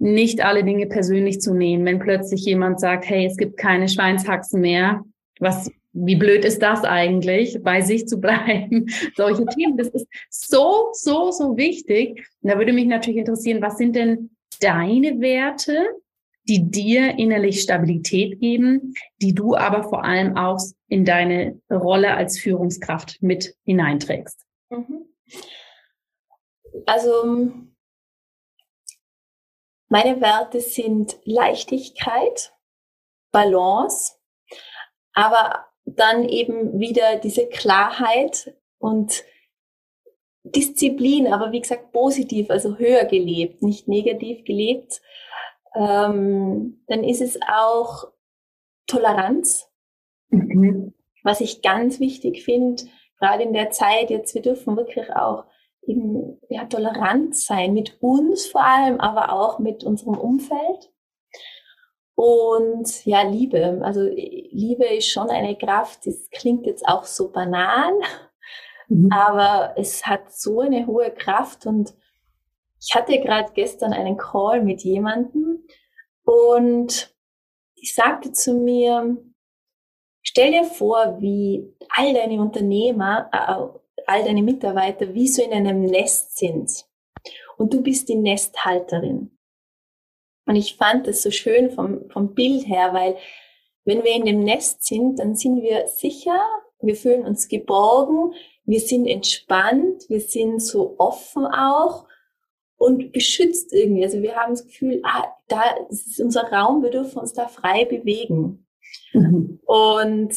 S1: nicht alle Dinge persönlich zu nehmen. Wenn plötzlich jemand sagt, hey, es gibt keine Schweinshaxen mehr, was, wie blöd ist das eigentlich, bei sich zu (laughs) bleiben? Solche Themen, das ist so, so, so wichtig. Und da würde mich natürlich interessieren, was sind denn deine Werte, die dir innerlich Stabilität geben, die du aber vor allem auch in deine Rolle als Führungskraft mit hineinträgst? Mhm.
S2: Also meine Werte sind Leichtigkeit, Balance, aber dann eben wieder diese Klarheit und Disziplin, aber wie gesagt positiv, also höher gelebt, nicht negativ gelebt. Ähm, dann ist es auch Toleranz, mhm. was ich ganz wichtig finde, gerade in der Zeit jetzt, wir dürfen wirklich auch eben ja, tolerant sein mit uns vor allem, aber auch mit unserem Umfeld. Und ja, Liebe. Also Liebe ist schon eine Kraft, das klingt jetzt auch so banal, mhm. aber es hat so eine hohe Kraft. Und ich hatte gerade gestern einen Call mit jemandem und ich sagte zu mir, stell dir vor, wie all deine Unternehmer, äh, all deine Mitarbeiter wie so in einem Nest sind. Und du bist die Nesthalterin. Und ich fand das so schön vom, vom Bild her, weil wenn wir in dem Nest sind, dann sind wir sicher, wir fühlen uns geborgen, wir sind entspannt, wir sind so offen auch und beschützt irgendwie. Also wir haben das Gefühl, ah, da ist unser Raum, wir dürfen uns da frei bewegen. Mhm. Und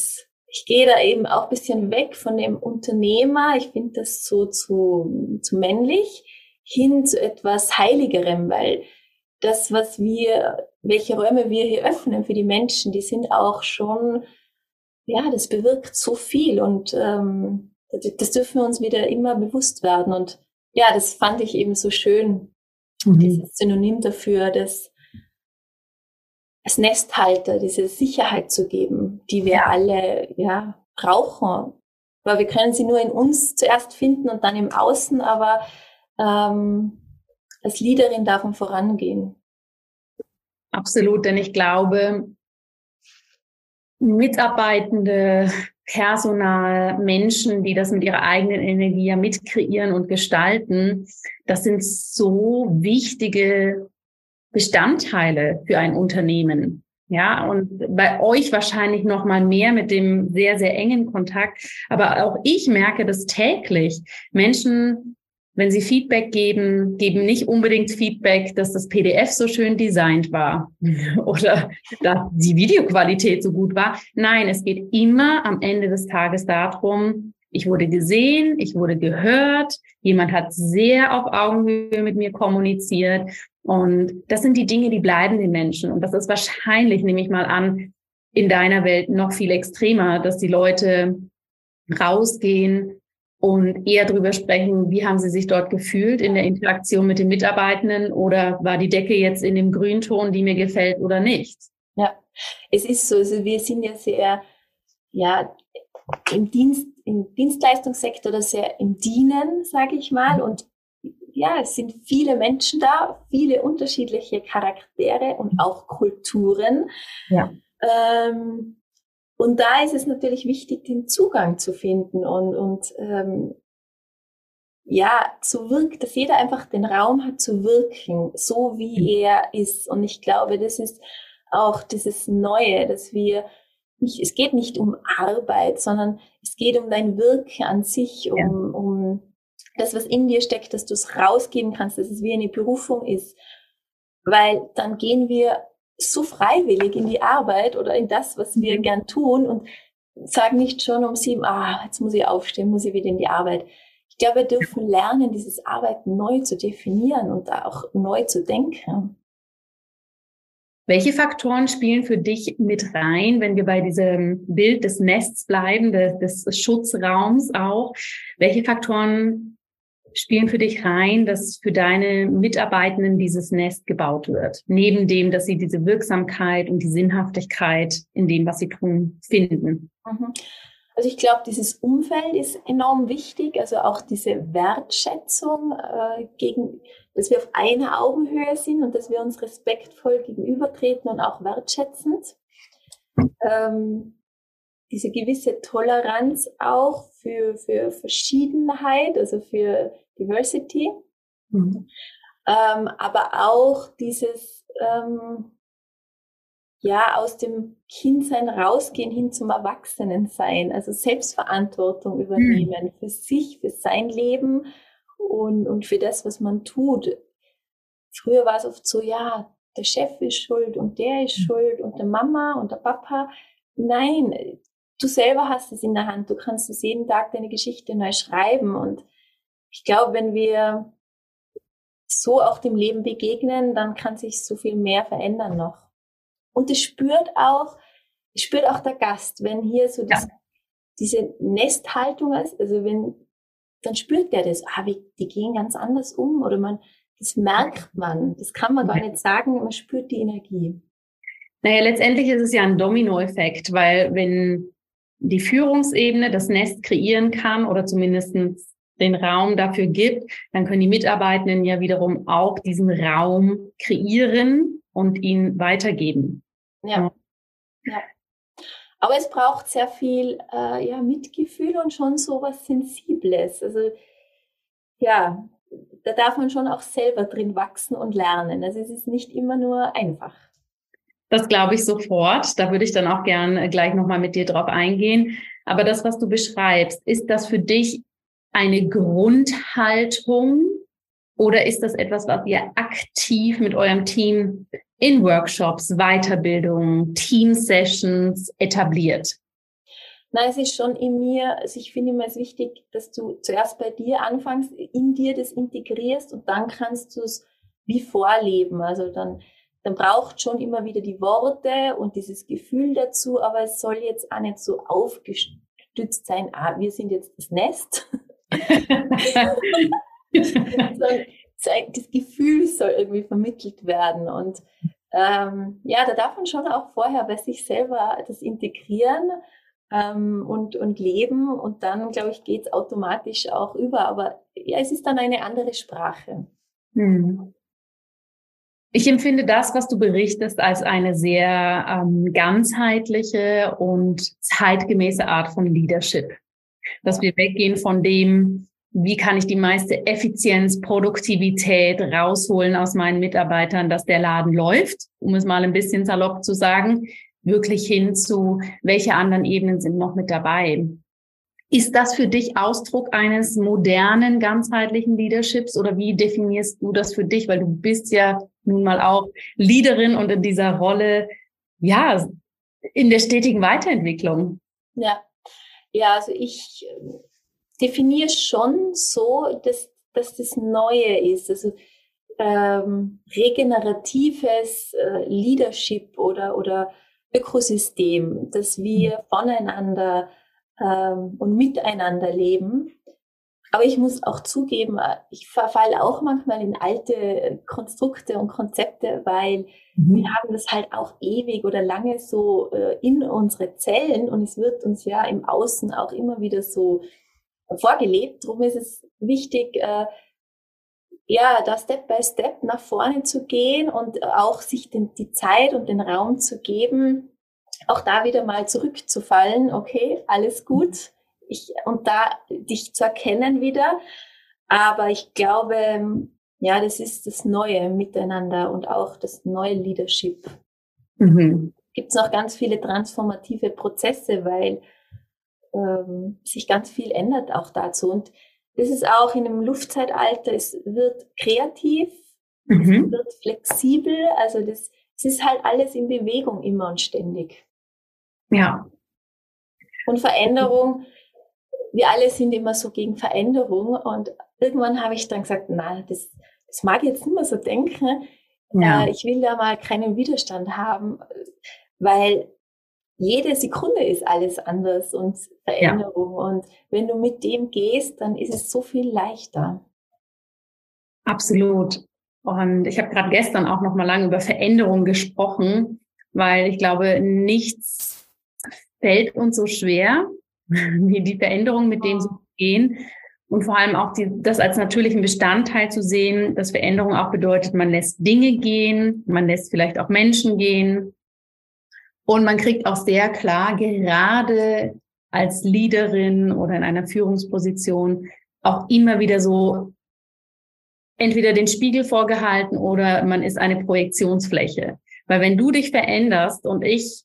S2: ich gehe da eben auch bisschen weg von dem Unternehmer. Ich finde das so zu, zu männlich hin zu etwas Heiligerem, weil das, was wir, welche Räume wir hier öffnen für die Menschen, die sind auch schon, ja, das bewirkt so viel und ähm, das dürfen wir uns wieder immer bewusst werden. Und ja, das fand ich eben so schön, mhm. dieses Synonym dafür, das als Nesthalter diese Sicherheit zu geben, die wir alle ja brauchen. Weil wir können sie nur in uns zuerst finden und dann im Außen, aber ähm, als Leaderin man vorangehen.
S1: Absolut, denn ich glaube, Mitarbeitende, Personal, Menschen, die das mit ihrer eigenen Energie ja mitkreieren und gestalten, das sind so wichtige Bestandteile für ein Unternehmen. Ja, und bei euch wahrscheinlich noch mal mehr mit dem sehr, sehr engen Kontakt. Aber auch ich merke das täglich. Menschen wenn Sie Feedback geben, geben nicht unbedingt Feedback, dass das PDF so schön designt war (laughs) oder dass die Videoqualität so gut war. Nein, es geht immer am Ende des Tages darum, ich wurde gesehen, ich wurde gehört, jemand hat sehr auf Augenhöhe mit mir kommuniziert. Und das sind die Dinge, die bleiben den Menschen. Und das ist wahrscheinlich, nehme ich mal an, in deiner Welt noch viel extremer, dass die Leute rausgehen und eher darüber sprechen, wie haben Sie sich dort gefühlt in der Interaktion mit den Mitarbeitenden oder war die Decke jetzt in dem Grünton, die mir gefällt oder nicht?
S2: Ja, es ist so. Also wir sind ja sehr, ja, im Dienst, im Dienstleistungssektor oder sehr im Dienen, sage ich mal. Und ja, es sind viele Menschen da, viele unterschiedliche Charaktere und auch Kulturen. Ja. Ähm, und da ist es natürlich wichtig, den Zugang zu finden und, und ähm, ja, zu wirken, dass jeder einfach den Raum hat zu wirken, so wie mhm. er ist. Und ich glaube, das ist auch dieses Neue, dass wir nicht, es geht nicht um Arbeit, sondern es geht um dein Wirken an sich, um, ja. um das, was in dir steckt, dass du es rausgeben kannst, dass es wie eine Berufung ist. Weil dann gehen wir so freiwillig in die Arbeit oder in das, was wir mhm. gern tun und sagen nicht schon um sieben, ah, jetzt muss ich aufstehen, muss ich wieder in die Arbeit. Ich glaube, wir dürfen lernen, dieses Arbeiten neu zu definieren und auch neu zu denken.
S1: Welche Faktoren spielen für dich mit rein, wenn wir bei diesem Bild des Nests bleiben, des, des Schutzraums auch? Welche Faktoren spielen für dich rein, dass für deine Mitarbeitenden dieses Nest gebaut wird? Neben dem, dass sie diese Wirksamkeit und die Sinnhaftigkeit in dem, was sie tun, finden.
S2: Mhm. Also ich glaube, dieses Umfeld ist enorm wichtig, also auch diese Wertschätzung äh, gegen, dass wir auf einer Augenhöhe sind und dass wir uns respektvoll gegenübertreten und auch wertschätzend. Ähm, diese gewisse Toleranz auch für, für Verschiedenheit, also für Diversity. Mhm. Ähm, aber auch dieses, ähm, ja, aus dem Kindsein rausgehen hin zum Erwachsenensein, also Selbstverantwortung übernehmen mhm. für sich, für sein Leben und, und für das, was man tut. Früher war es oft so, ja, der Chef ist schuld und der ist mhm. schuld und der Mama und der Papa. Nein, du selber hast es in der Hand. Du kannst es jeden Tag deine Geschichte neu schreiben und ich glaube, wenn wir so auch dem Leben begegnen, dann kann sich so viel mehr verändern noch. Und es spürt auch, es spürt auch der Gast, wenn hier so das, ja. diese Nesthaltung ist, also wenn, dann spürt der das, ah, wie, die gehen ganz anders um oder man, das merkt man, das kann man gar nicht sagen, man spürt die Energie.
S1: Naja, letztendlich ist es ja ein Dominoeffekt, weil wenn die Führungsebene das Nest kreieren kann oder zumindestens den Raum dafür gibt, dann können die Mitarbeitenden ja wiederum auch diesen Raum kreieren und ihn weitergeben.
S2: Ja. ja. Aber es braucht sehr viel äh, ja, Mitgefühl und schon so was Sensibles. Also ja, da darf man schon auch selber drin wachsen und lernen. Also es ist nicht immer nur einfach.
S1: Das glaube ich sofort. Da würde ich dann auch gern gleich nochmal mit dir drauf eingehen. Aber das, was du beschreibst, ist das für dich eine Grundhaltung oder ist das etwas, was ihr aktiv mit eurem Team in Workshops, Weiterbildung, Team-Sessions etabliert?
S2: Nein, es ist schon in mir, also ich finde immer es wichtig, dass du zuerst bei dir anfängst, in dir das integrierst und dann kannst du es wie vorleben. Also dann, dann braucht schon immer wieder die Worte und dieses Gefühl dazu, aber es soll jetzt auch nicht so aufgestützt sein, ah, wir sind jetzt das Nest, (laughs) das Gefühl soll irgendwie vermittelt werden. Und ähm, ja, da darf man schon auch vorher bei sich selber das integrieren ähm, und, und leben und dann, glaube ich, geht es automatisch auch über. Aber ja, es ist dann eine andere Sprache. Hm.
S1: Ich empfinde das, was du berichtest, als eine sehr ähm, ganzheitliche und zeitgemäße Art von Leadership. Dass wir weggehen von dem, wie kann ich die meiste Effizienz, Produktivität rausholen aus meinen Mitarbeitern, dass der Laden läuft, um es mal ein bisschen salopp zu sagen, wirklich hin zu, welche anderen Ebenen sind noch mit dabei. Ist das für dich Ausdruck eines modernen, ganzheitlichen Leaderships oder wie definierst du das für dich? Weil du bist ja nun mal auch Leaderin und in dieser Rolle, ja, in der stetigen Weiterentwicklung.
S2: Ja, ja, also ich definiere schon so, dass, dass das Neue ist. Also ähm, regeneratives äh, Leadership oder, oder Ökosystem, dass wir mhm. voneinander ähm, und miteinander leben. Aber ich muss auch zugeben, äh, ich verfalle auch manchmal in alte Konstrukte und Konzepte, weil mhm. wir haben das halt auch ewig oder lange so äh, in unsere Zellen und es wird uns ja im Außen auch immer wieder so vorgelebt. Darum ist es wichtig, äh, ja, da Step by Step nach vorne zu gehen und auch sich den, die Zeit und den Raum zu geben, auch da wieder mal zurückzufallen, okay, alles gut, ich, und da dich zu erkennen wieder. Aber ich glaube, ja, das ist das neue Miteinander und auch das neue Leadership. Mhm. Gibt es noch ganz viele transformative Prozesse, weil ähm, sich ganz viel ändert auch dazu. Und das ist auch in dem Luftzeitalter, es wird kreativ, mhm. es wird flexibel, also das, es ist halt alles in Bewegung immer und ständig.
S1: Ja.
S2: Und Veränderung, wir alle sind immer so gegen Veränderung und irgendwann habe ich dann gesagt, na, das, das mag ich jetzt nicht mehr so denken. Ja. Äh, ich will da mal keinen Widerstand haben, weil jede Sekunde ist alles anders und Veränderung. Ja. Und wenn du mit dem gehst, dann ist es so viel leichter.
S1: Absolut. Und ich habe gerade gestern auch noch mal lange über Veränderung gesprochen, weil ich glaube, nichts fällt uns so schwer (laughs) wie die Veränderung, mit dem sie gehen. Und vor allem auch die, das als natürlichen Bestandteil zu sehen, dass Veränderung auch bedeutet, man lässt Dinge gehen, man lässt vielleicht auch Menschen gehen, und man kriegt auch sehr klar, gerade als Leaderin oder in einer Führungsposition, auch immer wieder so entweder den Spiegel vorgehalten oder man ist eine Projektionsfläche. Weil wenn du dich veränderst und ich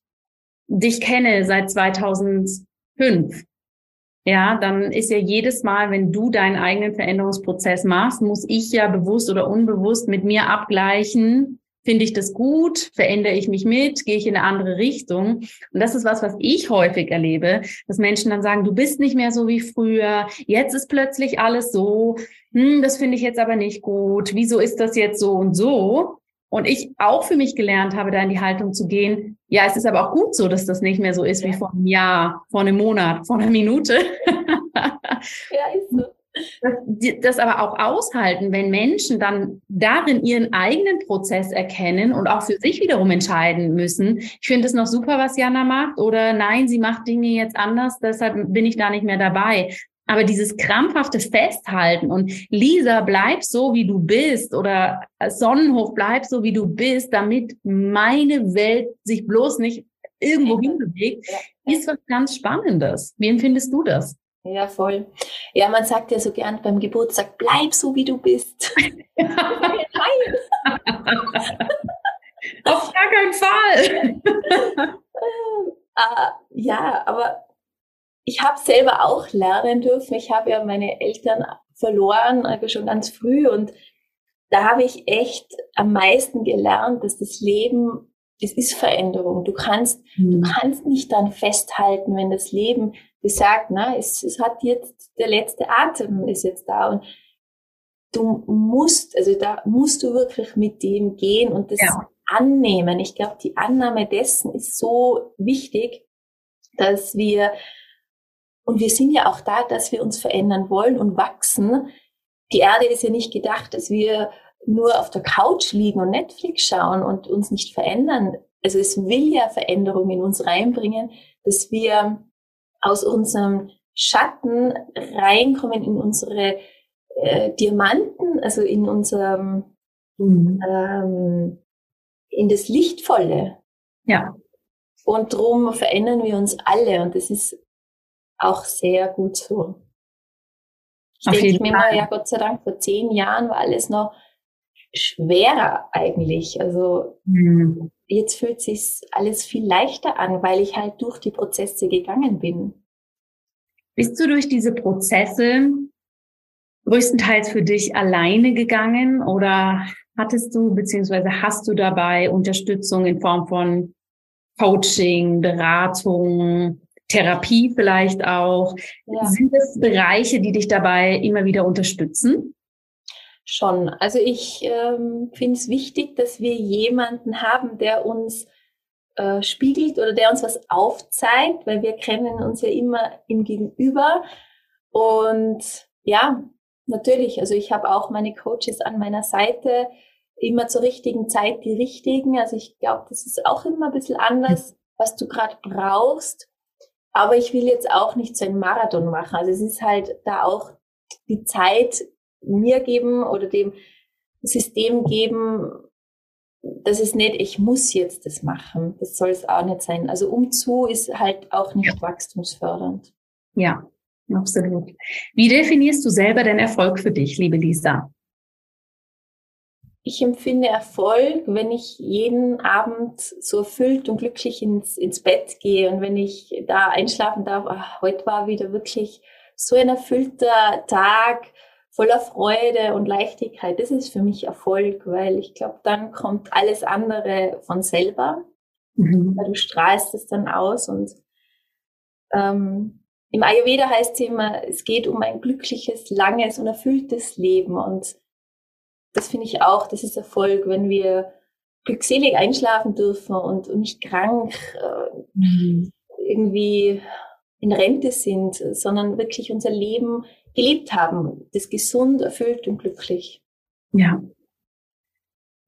S1: dich kenne seit 2005, ja, dann ist ja jedes Mal, wenn du deinen eigenen Veränderungsprozess machst, muss ich ja bewusst oder unbewusst mit mir abgleichen, Finde ich das gut? Verändere ich mich mit? Gehe ich in eine andere Richtung? Und das ist was, was ich häufig erlebe, dass Menschen dann sagen, du bist nicht mehr so wie früher. Jetzt ist plötzlich alles so. Hm, das finde ich jetzt aber nicht gut. Wieso ist das jetzt so und so? Und ich auch für mich gelernt habe, da in die Haltung zu gehen. Ja, es ist aber auch gut so, dass das nicht mehr so ist wie vor einem Jahr, vor einem Monat, vor einer Minute. (laughs) ja, ist so das, das aber auch aushalten, wenn Menschen dann darin ihren eigenen Prozess erkennen und auch für sich wiederum entscheiden müssen. Ich finde es noch super, was Jana macht oder nein, sie macht Dinge jetzt anders, deshalb bin ich da nicht mehr dabei. Aber dieses krampfhafte Festhalten und Lisa, bleib so, wie du bist oder Sonnenhof, bleib so, wie du bist, damit meine Welt sich bloß nicht irgendwo hinbewegt, ist was ganz Spannendes. Wie empfindest du das?
S2: Ja, voll. Ja, man sagt ja so gern beim Geburtstag, bleib so wie du bist. (laughs) (laughs)
S1: Auf gar keinen Fall.
S2: uh, ja, aber ich habe selber auch lernen dürfen. Ich habe ja meine Eltern verloren, also schon ganz früh. Und da habe ich echt am meisten gelernt, dass das Leben, es ist Veränderung. Du kannst, mhm. du kannst nicht dann festhalten, wenn das Leben gesagt, na, es, es hat jetzt, der letzte Atem ist jetzt da und du musst, also da musst du wirklich mit dem gehen und das ja. annehmen. Ich glaube, die Annahme dessen ist so wichtig, dass wir, und wir sind ja auch da, dass wir uns verändern wollen und wachsen. Die Erde ist ja nicht gedacht, dass wir nur auf der Couch liegen und Netflix schauen und uns nicht verändern. Also es will ja Veränderungen in uns reinbringen, dass wir aus unserem Schatten reinkommen in unsere äh, Diamanten, also in unserem, mhm. ähm, in das Lichtvolle.
S1: Ja.
S2: Und darum verändern wir uns alle und das ist auch sehr gut so. Ich denke mir mal, ja Gott sei Dank, vor zehn Jahren war alles noch schwerer eigentlich. Also mhm. jetzt fühlt sich alles viel leichter an, weil ich halt durch die Prozesse gegangen bin.
S1: Bist du durch diese Prozesse größtenteils für dich alleine gegangen oder hattest du beziehungsweise hast du dabei Unterstützung in Form von Coaching, Beratung, Therapie vielleicht auch? Ja. Sind es Bereiche, die dich dabei immer wieder unterstützen?
S2: Schon. Also ich ähm, finde es wichtig, dass wir jemanden haben, der uns äh, spiegelt oder der uns was aufzeigt, weil wir kennen uns ja immer im Gegenüber. Und ja, natürlich, also ich habe auch meine Coaches an meiner Seite, immer zur richtigen Zeit die richtigen. Also ich glaube, das ist auch immer ein bisschen anders, was du gerade brauchst. Aber ich will jetzt auch nicht so einen Marathon machen. Also es ist halt da auch die Zeit mir geben oder dem System geben, das ist nicht, ich muss jetzt das machen. Das soll es auch nicht sein. Also umzu ist halt auch nicht ja. wachstumsfördernd.
S1: Ja, absolut. Wie definierst du selber den Erfolg für dich, liebe Lisa?
S2: Ich empfinde Erfolg, wenn ich jeden Abend so erfüllt und glücklich ins, ins Bett gehe und wenn ich da einschlafen darf, ach, heute war wieder wirklich so ein erfüllter Tag, voller Freude und Leichtigkeit. Das ist für mich Erfolg, weil ich glaube, dann kommt alles andere von selber. Mhm. Weil du strahlst es dann aus und ähm, im Ayurveda heißt es immer, es geht um ein glückliches, langes und erfülltes Leben und das finde ich auch, das ist Erfolg, wenn wir glückselig einschlafen dürfen und, und nicht krank äh, mhm. irgendwie in Rente sind, sondern wirklich unser Leben gelebt haben, das gesund, erfüllt und glücklich.
S1: Ja.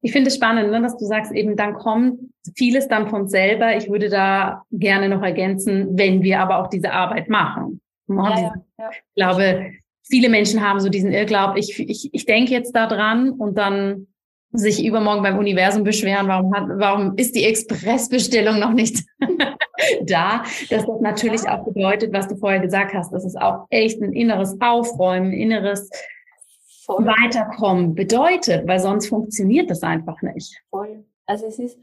S1: Ich finde es spannend, ne, dass du sagst, eben dann kommt vieles dann von selber. Ich würde da gerne noch ergänzen, wenn wir aber auch diese Arbeit machen. Ja, ja, ja. Ich glaube, viele Menschen haben so diesen Irrglaub, ich, ich, ich denke jetzt da dran und dann sich übermorgen beim Universum beschweren, warum, hat, warum ist die Expressbestellung noch nicht (laughs) da? Dass das natürlich auch bedeutet, was du vorher gesagt hast, dass es auch echt ein inneres Aufräumen, inneres Voll. Weiterkommen bedeutet, weil sonst funktioniert das einfach nicht.
S2: Voll. Also es ist,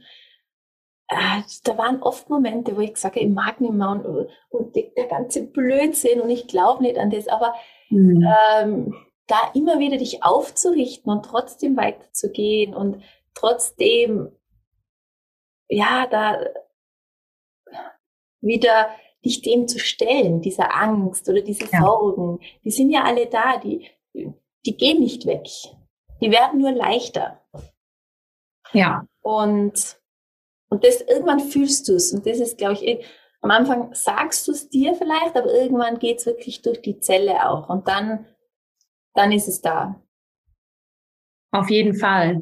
S2: äh, da waren oft Momente, wo ich sage, ich mag nicht mehr und, und der ganze Blödsinn und ich glaube nicht an das, aber mhm. ähm, da immer wieder dich aufzurichten und trotzdem weiterzugehen und trotzdem, ja, da wieder dich dem zu stellen, dieser Angst oder diese ja. Sorgen, die sind ja alle da, die, die gehen nicht weg. Die werden nur leichter.
S1: Ja.
S2: Und, und das, irgendwann fühlst du es. Und das ist, glaube ich, am Anfang sagst du es dir vielleicht, aber irgendwann geht es wirklich durch die Zelle auch. Und dann dann ist es da.
S1: Auf jeden Fall.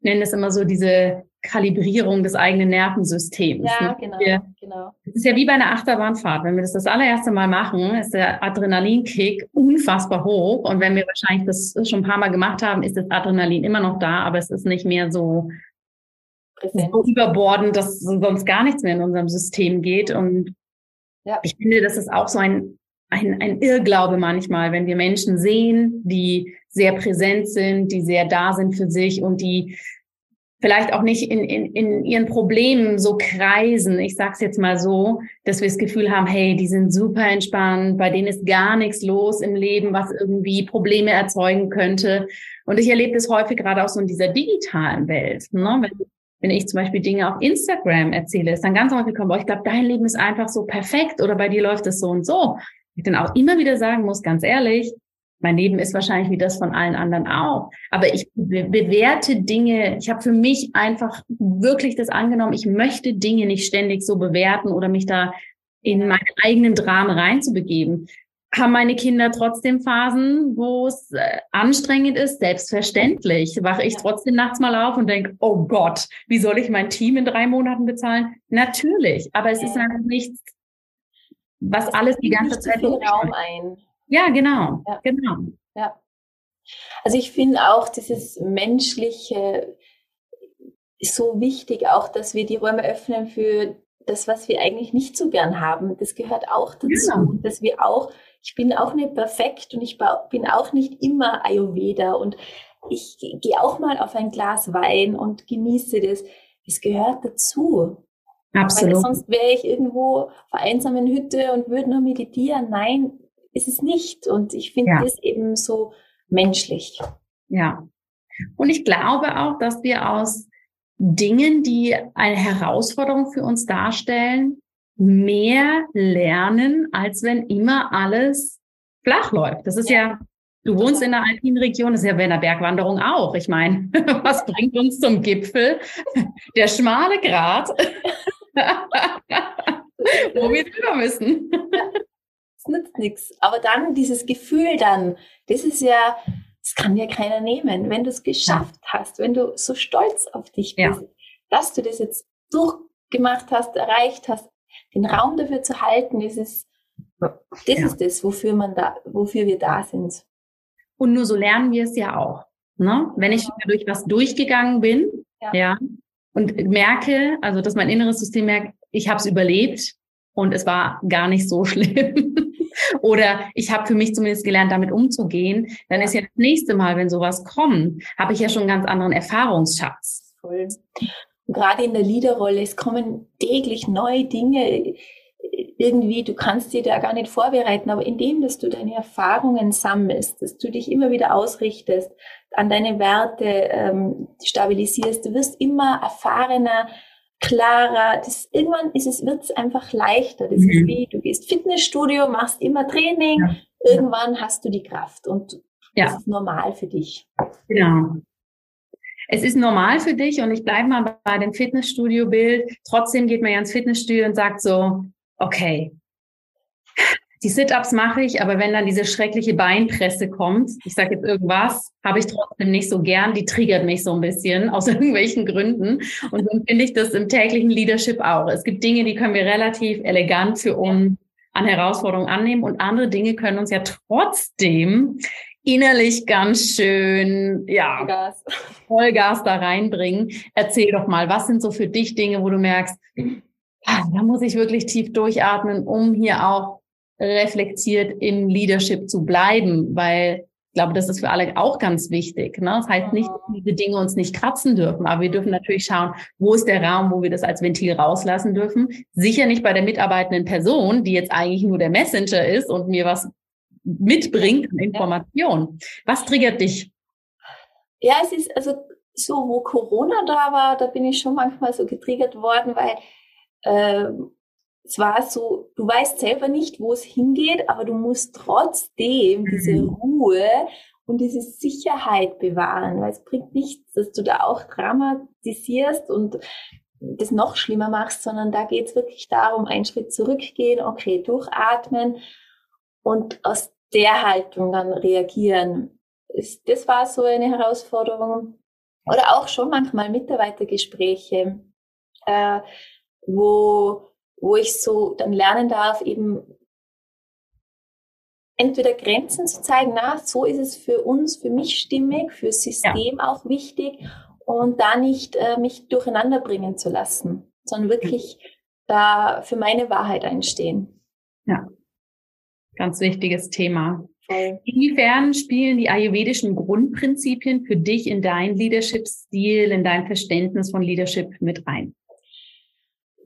S1: Ich nenne es immer so diese Kalibrierung des eigenen Nervensystems.
S2: Ja, ne? genau, wir, genau.
S1: Es ist ja wie bei einer Achterbahnfahrt. Wenn wir das das allererste Mal machen, ist der Adrenalinkick unfassbar hoch. Und wenn wir wahrscheinlich das schon ein paar Mal gemacht haben, ist das Adrenalin immer noch da, aber es ist nicht mehr so, so überbordend, dass sonst gar nichts mehr in unserem System geht. Und ja. ich finde, das ist auch so ein ein, ein Irrglaube manchmal, wenn wir Menschen sehen, die sehr präsent sind, die sehr da sind für sich und die vielleicht auch nicht in, in, in ihren Problemen so kreisen. Ich sage es jetzt mal so, dass wir das Gefühl haben, hey, die sind super entspannt, bei denen ist gar nichts los im Leben, was irgendwie Probleme erzeugen könnte. Und ich erlebe das häufig gerade auch so in dieser digitalen Welt. Ne? Wenn, wenn ich zum Beispiel Dinge auf Instagram erzähle, ist dann ganz häufig kommen, ich glaube, dein Leben ist einfach so perfekt oder bei dir läuft es so und so ich dann auch immer wieder sagen muss, ganz ehrlich, mein Leben ist wahrscheinlich wie das von allen anderen auch. Aber ich be bewerte Dinge, ich habe für mich einfach wirklich das angenommen, ich möchte Dinge nicht ständig so bewerten oder mich da in meinen eigenen Dramen reinzubegeben. Haben meine Kinder trotzdem Phasen, wo es äh, anstrengend ist? Selbstverständlich. Wache ich trotzdem nachts mal auf und denke, oh Gott, wie soll ich mein Team in drei Monaten bezahlen? Natürlich, aber es ja. ist einfach nichts, was es alles die ganze Zeit
S2: Raum ein.
S1: Ja, genau, ja. genau.
S2: Ja. Also ich finde auch dieses menschliche so wichtig, auch dass wir die Räume öffnen für das, was wir eigentlich nicht so gern haben. Das gehört auch dazu, ja. dass wir auch ich bin auch nicht perfekt und ich bin auch nicht immer Ayurveda und ich gehe auch mal auf ein Glas Wein und genieße das. Es gehört dazu.
S1: Absolut. Weil
S2: sonst wäre ich irgendwo auf einer einsamen Hütte und würde nur meditieren. Nein, ist es nicht. Und ich finde ja. das eben so menschlich.
S1: Ja. Und ich glaube auch, dass wir aus Dingen, die eine Herausforderung für uns darstellen, mehr lernen, als wenn immer alles flach läuft. Das ist ja, ja du wohnst in der alpinen Region, das ist ja bei einer Bergwanderung auch. Ich meine, (laughs) was bringt uns zum Gipfel? Der schmale Grat, (laughs) wo wir drüber müssen.
S2: Das nützt nichts. Aber dann dieses Gefühl dann, das ist ja, das kann dir keiner nehmen. Wenn du es geschafft ja. hast, wenn du so stolz auf dich bist, ja. dass du das jetzt durchgemacht hast, erreicht hast, den Raum dafür zu halten, das ist, das ja. ist das, wofür man da, wofür wir da sind.
S1: Und nur so lernen wir es ja auch. Ne? Wenn ich durch was durchgegangen bin, ja. ja, und merke, also dass mein inneres System merkt, ich habe es überlebt und es war gar nicht so (laughs) schlimm. Oder ich habe für mich zumindest gelernt, damit umzugehen. Dann ist ja das nächste Mal, wenn sowas kommt, habe ich ja schon einen ganz anderen Erfahrungsschatz.
S2: Cool gerade in der Leaderrolle, es kommen täglich neue Dinge. Irgendwie, du kannst dir da gar nicht vorbereiten, aber indem, dass du deine Erfahrungen sammelst, dass du dich immer wieder ausrichtest, an deine Werte ähm, stabilisierst, du wirst immer erfahrener, klarer. Das, irgendwann ist es, wird es einfach leichter. Das mhm. ist wie, du gehst Fitnessstudio, machst immer Training, ja. irgendwann hast du die Kraft und ja. das ist normal für dich.
S1: Genau es ist normal für dich und ich bleibe mal bei dem Fitnessstudio-Bild. Trotzdem geht man ja ins Fitnessstudio und sagt so, okay, die Sit-ups mache ich, aber wenn dann diese schreckliche Beinpresse kommt, ich sage jetzt irgendwas, habe ich trotzdem nicht so gern, die triggert mich so ein bisschen aus (laughs) irgendwelchen Gründen. Und so finde ich das im täglichen Leadership auch. Es gibt Dinge, die können wir relativ elegant für uns an Herausforderungen annehmen und andere Dinge können uns ja trotzdem innerlich ganz schön, ja, Vollgas. Vollgas da reinbringen. Erzähl doch mal, was sind so für dich Dinge, wo du merkst, ah, da muss ich wirklich tief durchatmen, um hier auch reflektiert im Leadership zu bleiben, weil ich glaube, das ist für alle auch ganz wichtig. Ne? Das heißt nicht, dass diese Dinge uns nicht kratzen dürfen, aber wir dürfen natürlich schauen, wo ist der Raum, wo wir das als Ventil rauslassen dürfen. Sicher nicht bei der mitarbeitenden Person, die jetzt eigentlich nur der Messenger ist und mir was mitbringt an Informationen. Was triggert dich?
S2: Ja, es ist also so, wo Corona da war, da bin ich schon manchmal so getriggert worden, weil äh, es war so, du weißt selber nicht, wo es hingeht, aber du musst trotzdem diese mhm. Ruhe und diese Sicherheit bewahren, weil es bringt nichts, dass du da auch dramatisierst und das noch schlimmer machst, sondern da geht es wirklich darum, einen Schritt zurückgehen, okay, durchatmen und aus der Haltung dann reagieren. Das war so eine Herausforderung. Oder auch schon manchmal Mitarbeitergespräche, äh, wo, wo ich so dann lernen darf, eben entweder Grenzen zu zeigen, na, so ist es für uns, für mich stimmig, für System ja. auch wichtig und da nicht äh, mich durcheinander bringen zu lassen, sondern wirklich da für meine Wahrheit einstehen.
S1: Ja, Ganz wichtiges Thema. Inwiefern spielen die ayurvedischen Grundprinzipien für dich in dein Leadership-Stil, in dein Verständnis von Leadership mit rein?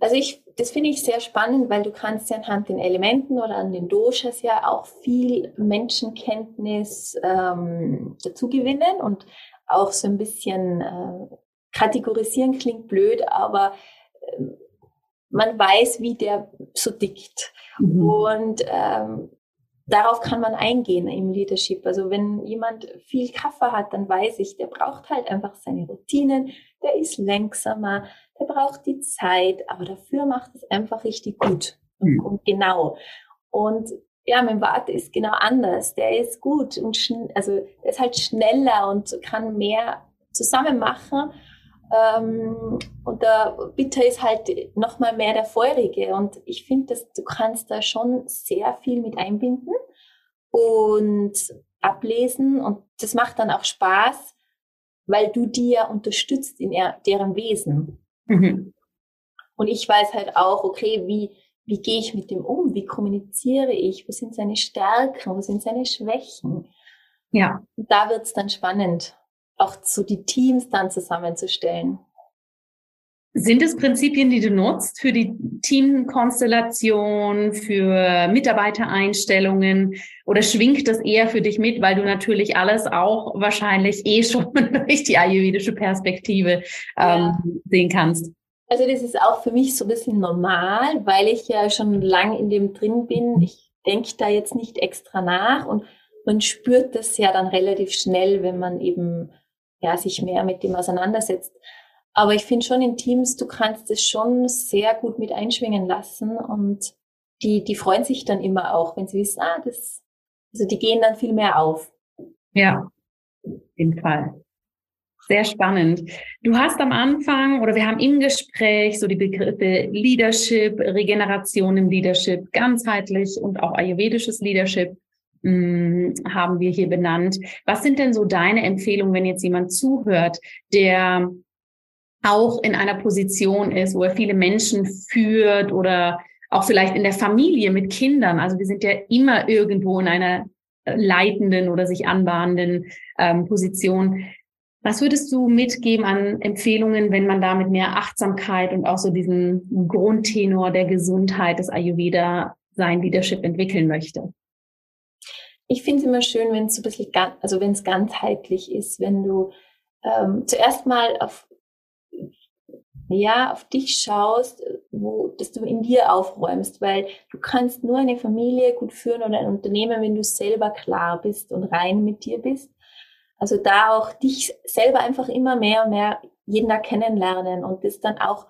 S2: Also ich, das finde ich sehr spannend, weil du kannst ja anhand den Elementen oder an den Doshas ja auch viel Menschenkenntnis ähm, dazu gewinnen und auch so ein bisschen äh, kategorisieren klingt blöd, aber äh, man weiß, wie der so dickt. Mhm. Und ähm, darauf kann man eingehen im Leadership. Also wenn jemand viel Kaffee hat, dann weiß ich, der braucht halt einfach seine Routinen, der ist langsamer, der braucht die Zeit, aber dafür macht es einfach richtig gut mhm. und genau. Und ja, mein Vater ist genau anders. Der ist gut und also der ist halt schneller und kann mehr zusammen machen. Ähm, und der Bitter ist halt noch mal mehr der Feurige. Und ich finde, dass du kannst da schon sehr viel mit einbinden und ablesen. Und das macht dann auch Spaß, weil du dir unterstützt in er, deren Wesen. Mhm. Und ich weiß halt auch, okay, wie, wie gehe ich mit dem um? Wie kommuniziere ich? Was sind seine Stärken? Was sind seine Schwächen? Ja. Und da wird's dann spannend, auch so die Teams dann zusammenzustellen.
S1: Sind es Prinzipien, die du nutzt für die Teamkonstellation, für Mitarbeitereinstellungen oder schwingt das eher für dich mit, weil du natürlich alles auch wahrscheinlich eh schon (laughs) durch die ayurvedische Perspektive ähm, ja. sehen kannst?
S2: Also das ist auch für mich so ein bisschen normal, weil ich ja schon lang in dem drin bin. Ich denke da jetzt nicht extra nach und man spürt das ja dann relativ schnell, wenn man eben ja sich mehr mit dem auseinandersetzt. Aber ich finde schon in Teams, du kannst es schon sehr gut mit einschwingen lassen und die, die freuen sich dann immer auch, wenn sie wissen, ah, das, also die gehen dann viel mehr auf.
S1: Ja, auf jeden Fall. Sehr spannend. Du hast am Anfang oder wir haben im Gespräch so die Begriffe Leadership, Regeneration im Leadership, ganzheitlich und auch ayurvedisches Leadership mh, haben wir hier benannt. Was sind denn so deine Empfehlungen, wenn jetzt jemand zuhört, der auch in einer Position ist, wo er viele Menschen führt oder auch vielleicht in der Familie mit Kindern. Also wir sind ja immer irgendwo in einer leitenden oder sich anbahnenden ähm, Position. Was würdest du mitgeben an Empfehlungen, wenn man da mit mehr Achtsamkeit und auch so diesen Grundtenor der Gesundheit des Ayurveda sein Leadership entwickeln möchte?
S2: Ich finde es immer schön, wenn es so ein bisschen, also wenn es ganzheitlich ist, wenn du ähm, zuerst mal auf, ja, auf dich schaust, wo, dass du in dir aufräumst, weil du kannst nur eine Familie gut führen oder ein Unternehmen, wenn du selber klar bist und rein mit dir bist. Also da auch dich selber einfach immer mehr und mehr jeden Tag kennenlernen und das dann auch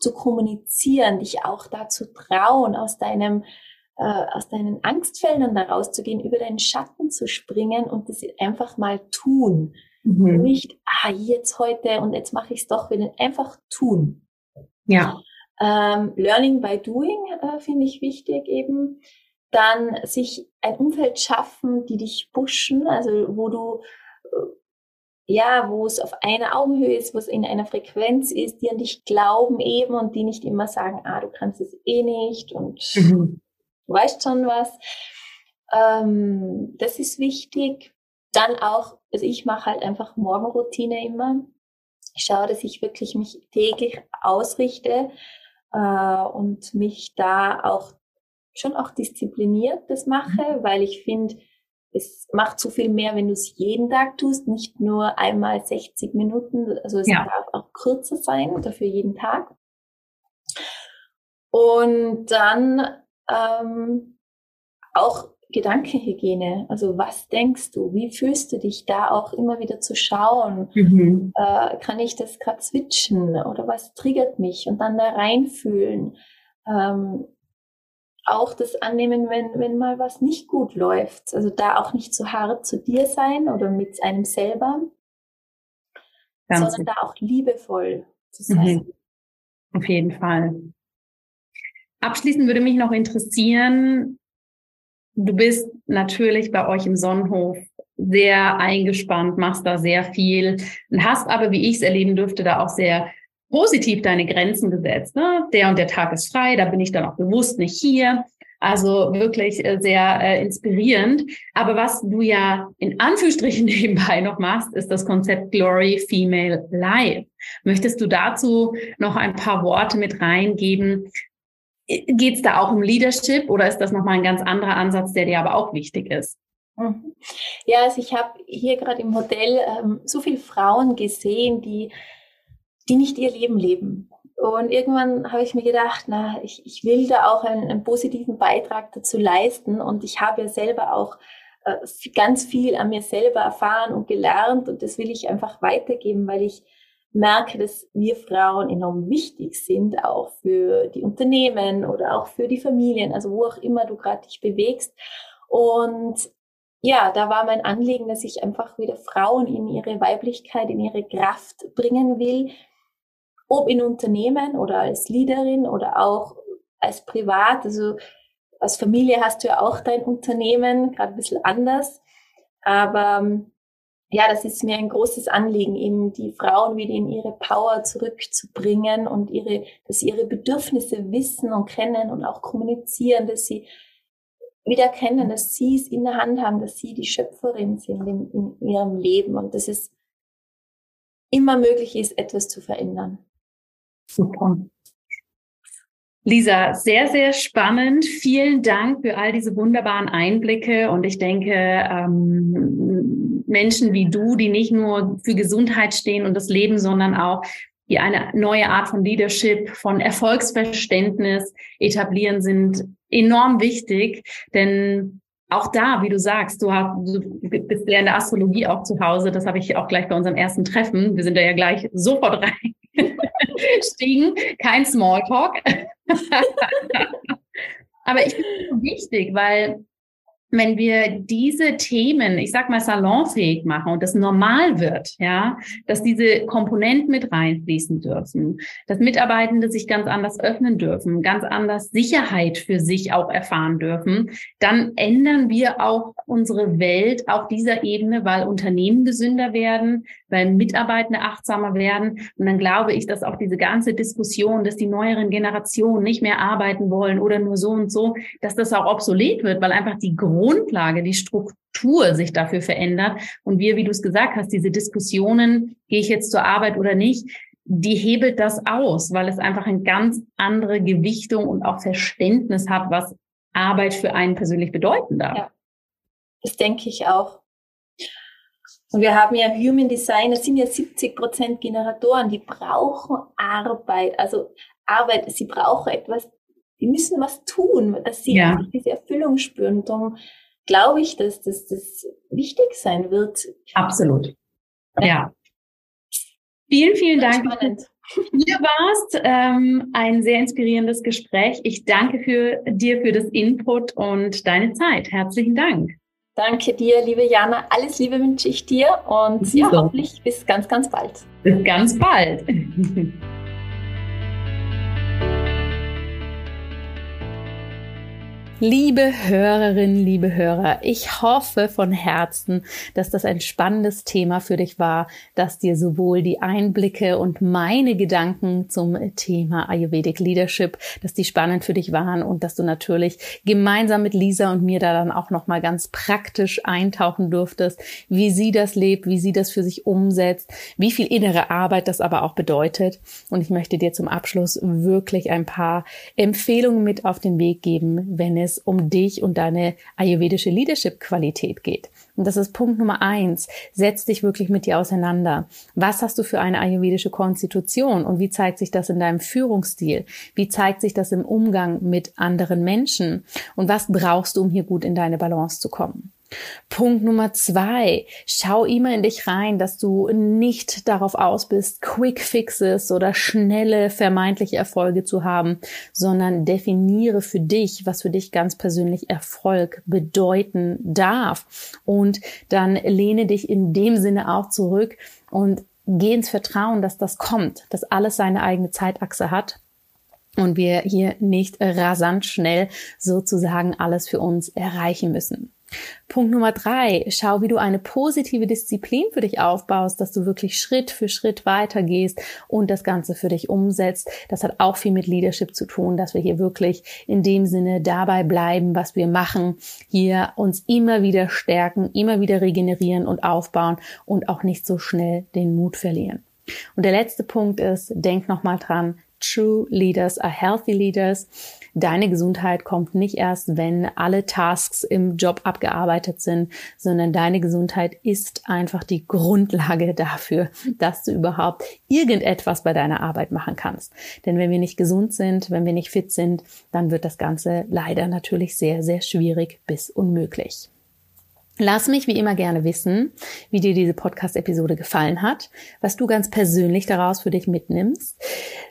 S2: zu kommunizieren, dich auch dazu trauen, aus deinem äh, aus deinen Angstfeldern da rauszugehen, über deinen Schatten zu springen und das einfach mal tun. Mhm. Nicht, ah, jetzt heute und jetzt mache ich es doch wieder. Einfach tun. Ja. Ähm, Learning by Doing äh, finde ich wichtig eben dann sich ein Umfeld schaffen, die dich pushen, also wo du äh, ja, wo es auf einer Augenhöhe ist, wo es in einer Frequenz ist, die an dich glauben eben und die nicht immer sagen, ah, du kannst es eh nicht und mhm. Du weißt schon was. Ähm, das ist wichtig. Dann auch, also ich mache halt einfach Morgenroutine immer. Ich schaue, dass ich wirklich mich täglich ausrichte äh, und mich da auch schon auch diszipliniert das mache, mhm. weil ich finde, es macht so viel mehr, wenn du es jeden Tag tust, nicht nur einmal 60 Minuten, also es ja. darf auch kürzer sein, dafür jeden Tag. Und dann ähm, auch Gedankenhygiene. Also was denkst du? Wie fühlst du dich da auch immer wieder zu schauen? Mhm. Äh, kann ich das gerade switchen oder was triggert mich? Und dann da reinfühlen. Ähm, auch das annehmen, wenn, wenn mal was nicht gut läuft. Also da auch nicht zu hart zu dir sein oder mit einem selber, Ganz sondern da auch liebevoll zu sein. Mhm.
S1: Auf jeden Fall. Abschließend würde mich noch interessieren, du bist natürlich bei euch im Sonnenhof sehr eingespannt, machst da sehr viel und hast aber, wie ich es erleben dürfte, da auch sehr positiv deine Grenzen gesetzt. Ne? Der und der Tag ist frei, da bin ich dann auch bewusst nicht hier. Also wirklich äh, sehr äh, inspirierend. Aber was du ja in Anführungsstrichen (laughs) nebenbei noch machst, ist das Konzept Glory Female Life. Möchtest du dazu noch ein paar Worte mit reingeben? Geht es da auch um Leadership oder ist das nochmal ein ganz anderer Ansatz, der dir aber auch wichtig ist?
S2: Mhm. Ja, also ich habe hier gerade im Hotel ähm, so viele Frauen gesehen, die die nicht ihr Leben leben. Und irgendwann habe ich mir gedacht, na, ich, ich will da auch einen, einen positiven Beitrag dazu leisten. Und ich habe ja selber auch äh, ganz viel an mir selber erfahren und gelernt. Und das will ich einfach weitergeben, weil ich merke, dass wir Frauen enorm wichtig sind, auch für die Unternehmen oder auch für die Familien, also wo auch immer du gerade dich bewegst. Und ja, da war mein Anliegen, dass ich einfach wieder Frauen in ihre Weiblichkeit, in ihre Kraft bringen will, ob in Unternehmen oder als Leaderin oder auch als Privat. Also als Familie hast du ja auch dein Unternehmen, gerade ein bisschen anders. Aber ja, das ist mir ein großes Anliegen, eben die Frauen wieder in ihre Power zurückzubringen und ihre, dass sie ihre Bedürfnisse wissen und kennen und auch kommunizieren, dass sie wieder kennen, dass sie es in der Hand haben, dass sie die Schöpferin sind in, in ihrem Leben und dass es immer möglich ist, etwas zu verändern.
S1: Super. Lisa, sehr, sehr spannend. Vielen Dank für all diese wunderbaren Einblicke. Und ich denke, ähm, Menschen wie du, die nicht nur für Gesundheit stehen und das Leben, sondern auch die eine neue Art von Leadership, von Erfolgsverständnis etablieren, sind enorm wichtig. Denn auch da, wie du sagst, du, hast, du bist ja in der Astrologie auch zu Hause. Das habe ich auch gleich bei unserem ersten Treffen. Wir sind da ja gleich sofort reingestiegen. Kein Smalltalk. (laughs) Aber ich finde es wichtig, weil wenn wir diese Themen, ich sag mal, salonfähig machen und das normal wird, ja, dass diese Komponenten mit reinfließen dürfen, dass Mitarbeitende sich ganz anders öffnen dürfen, ganz anders Sicherheit für sich auch erfahren dürfen, dann ändern wir auch unsere Welt auf dieser Ebene, weil Unternehmen gesünder werden, weil Mitarbeitende achtsamer werden. Und dann glaube ich, dass auch diese ganze Diskussion, dass die neueren Generationen nicht mehr arbeiten wollen oder nur so und so, dass das auch obsolet wird, weil einfach die Grundlage, die Struktur sich dafür verändert. Und wir, wie du es gesagt hast, diese Diskussionen, gehe ich jetzt zur Arbeit oder nicht, die hebelt das aus, weil es einfach eine ganz andere Gewichtung und auch Verständnis hat, was Arbeit für einen persönlich bedeuten darf. Ja,
S2: das denke ich auch. Und wir haben ja Human Design, das sind ja 70 Prozent Generatoren, die brauchen Arbeit. Also Arbeit, sie brauchen etwas, die müssen was tun, dass sie ja. diese Erfüllung spüren. Und darum glaube ich, dass das, das wichtig sein wird.
S1: Absolut. Ja. Vielen, vielen Dank. Spannend. Hier warst ähm, ein sehr inspirierendes Gespräch. Ich danke für dir für das Input und deine Zeit. Herzlichen Dank.
S2: Danke dir, liebe Jana. Alles Liebe wünsche ich dir und ja, hoffentlich bis ganz, ganz bald.
S1: Bis ganz bald. (laughs) Liebe Hörerinnen, liebe Hörer, ich hoffe von Herzen, dass das ein spannendes Thema für dich war, dass dir sowohl die Einblicke und meine Gedanken zum Thema Ayurvedic Leadership, dass die spannend für dich waren und dass du natürlich gemeinsam mit Lisa und mir da dann auch noch mal ganz praktisch eintauchen durftest, wie sie das lebt, wie sie das für sich umsetzt, wie viel innere Arbeit das aber auch bedeutet. Und ich möchte dir zum Abschluss wirklich ein paar Empfehlungen mit auf den Weg geben, wenn es es um dich und deine ayurvedische Leadership-Qualität geht. Und das ist Punkt Nummer eins. Setz dich wirklich mit dir auseinander. Was hast du für eine ayurvedische Konstitution und wie zeigt sich das in deinem Führungsstil? Wie zeigt sich das im Umgang mit anderen Menschen? Und was brauchst du, um hier gut in deine Balance zu kommen? Punkt Nummer zwei. Schau immer in dich rein, dass du nicht darauf aus bist, Quick Fixes oder schnelle vermeintliche Erfolge zu haben, sondern definiere für dich, was für dich ganz persönlich Erfolg bedeuten darf. Und dann lehne dich in dem Sinne auch zurück und geh ins Vertrauen, dass das kommt, dass alles seine eigene Zeitachse hat und wir hier nicht rasant schnell sozusagen alles für uns erreichen müssen. Punkt Nummer drei, schau, wie du eine positive Disziplin für dich aufbaust, dass du wirklich Schritt für Schritt weitergehst und das Ganze für dich umsetzt. Das hat auch viel mit Leadership zu tun, dass wir hier wirklich in dem Sinne dabei bleiben, was wir machen, hier uns immer wieder stärken, immer wieder regenerieren und aufbauen und auch nicht so schnell den Mut verlieren. Und der letzte Punkt ist, denk nochmal dran, True Leaders are Healthy Leaders. Deine Gesundheit kommt nicht erst, wenn alle Tasks im Job abgearbeitet sind, sondern deine Gesundheit ist einfach die Grundlage dafür, dass du überhaupt irgendetwas bei deiner Arbeit machen kannst. Denn wenn wir nicht gesund sind, wenn wir nicht fit sind, dann wird das Ganze leider natürlich sehr, sehr schwierig bis unmöglich. Lass mich wie immer gerne wissen, wie dir diese Podcast-Episode gefallen hat, was du ganz persönlich daraus für dich mitnimmst.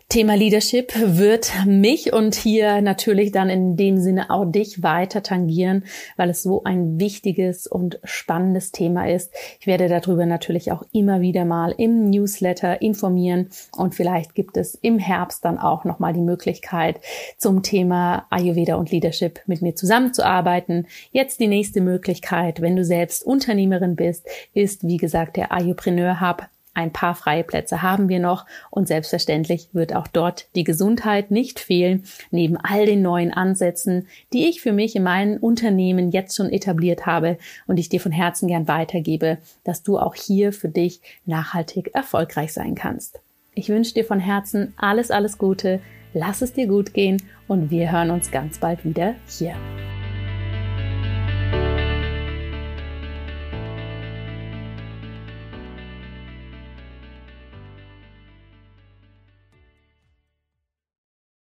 S1: Thema Leadership wird mich und hier natürlich dann in dem Sinne auch dich weiter tangieren, weil es so ein wichtiges und spannendes Thema ist. Ich werde darüber natürlich auch immer wieder mal im Newsletter informieren und vielleicht gibt es im Herbst dann auch nochmal die Möglichkeit zum Thema Ayurveda und Leadership mit mir zusammenzuarbeiten. Jetzt die nächste Möglichkeit, wenn du selbst Unternehmerin bist, ist wie gesagt der Ayurpreneur Hub ein paar freie Plätze haben wir noch und selbstverständlich wird auch dort die Gesundheit nicht fehlen, neben all den neuen Ansätzen, die ich für mich in meinen Unternehmen jetzt schon etabliert habe und ich dir von Herzen gern weitergebe, dass du auch hier für dich nachhaltig erfolgreich sein kannst. Ich wünsche dir von Herzen alles, alles Gute, lass es dir gut gehen und wir hören uns ganz bald wieder hier.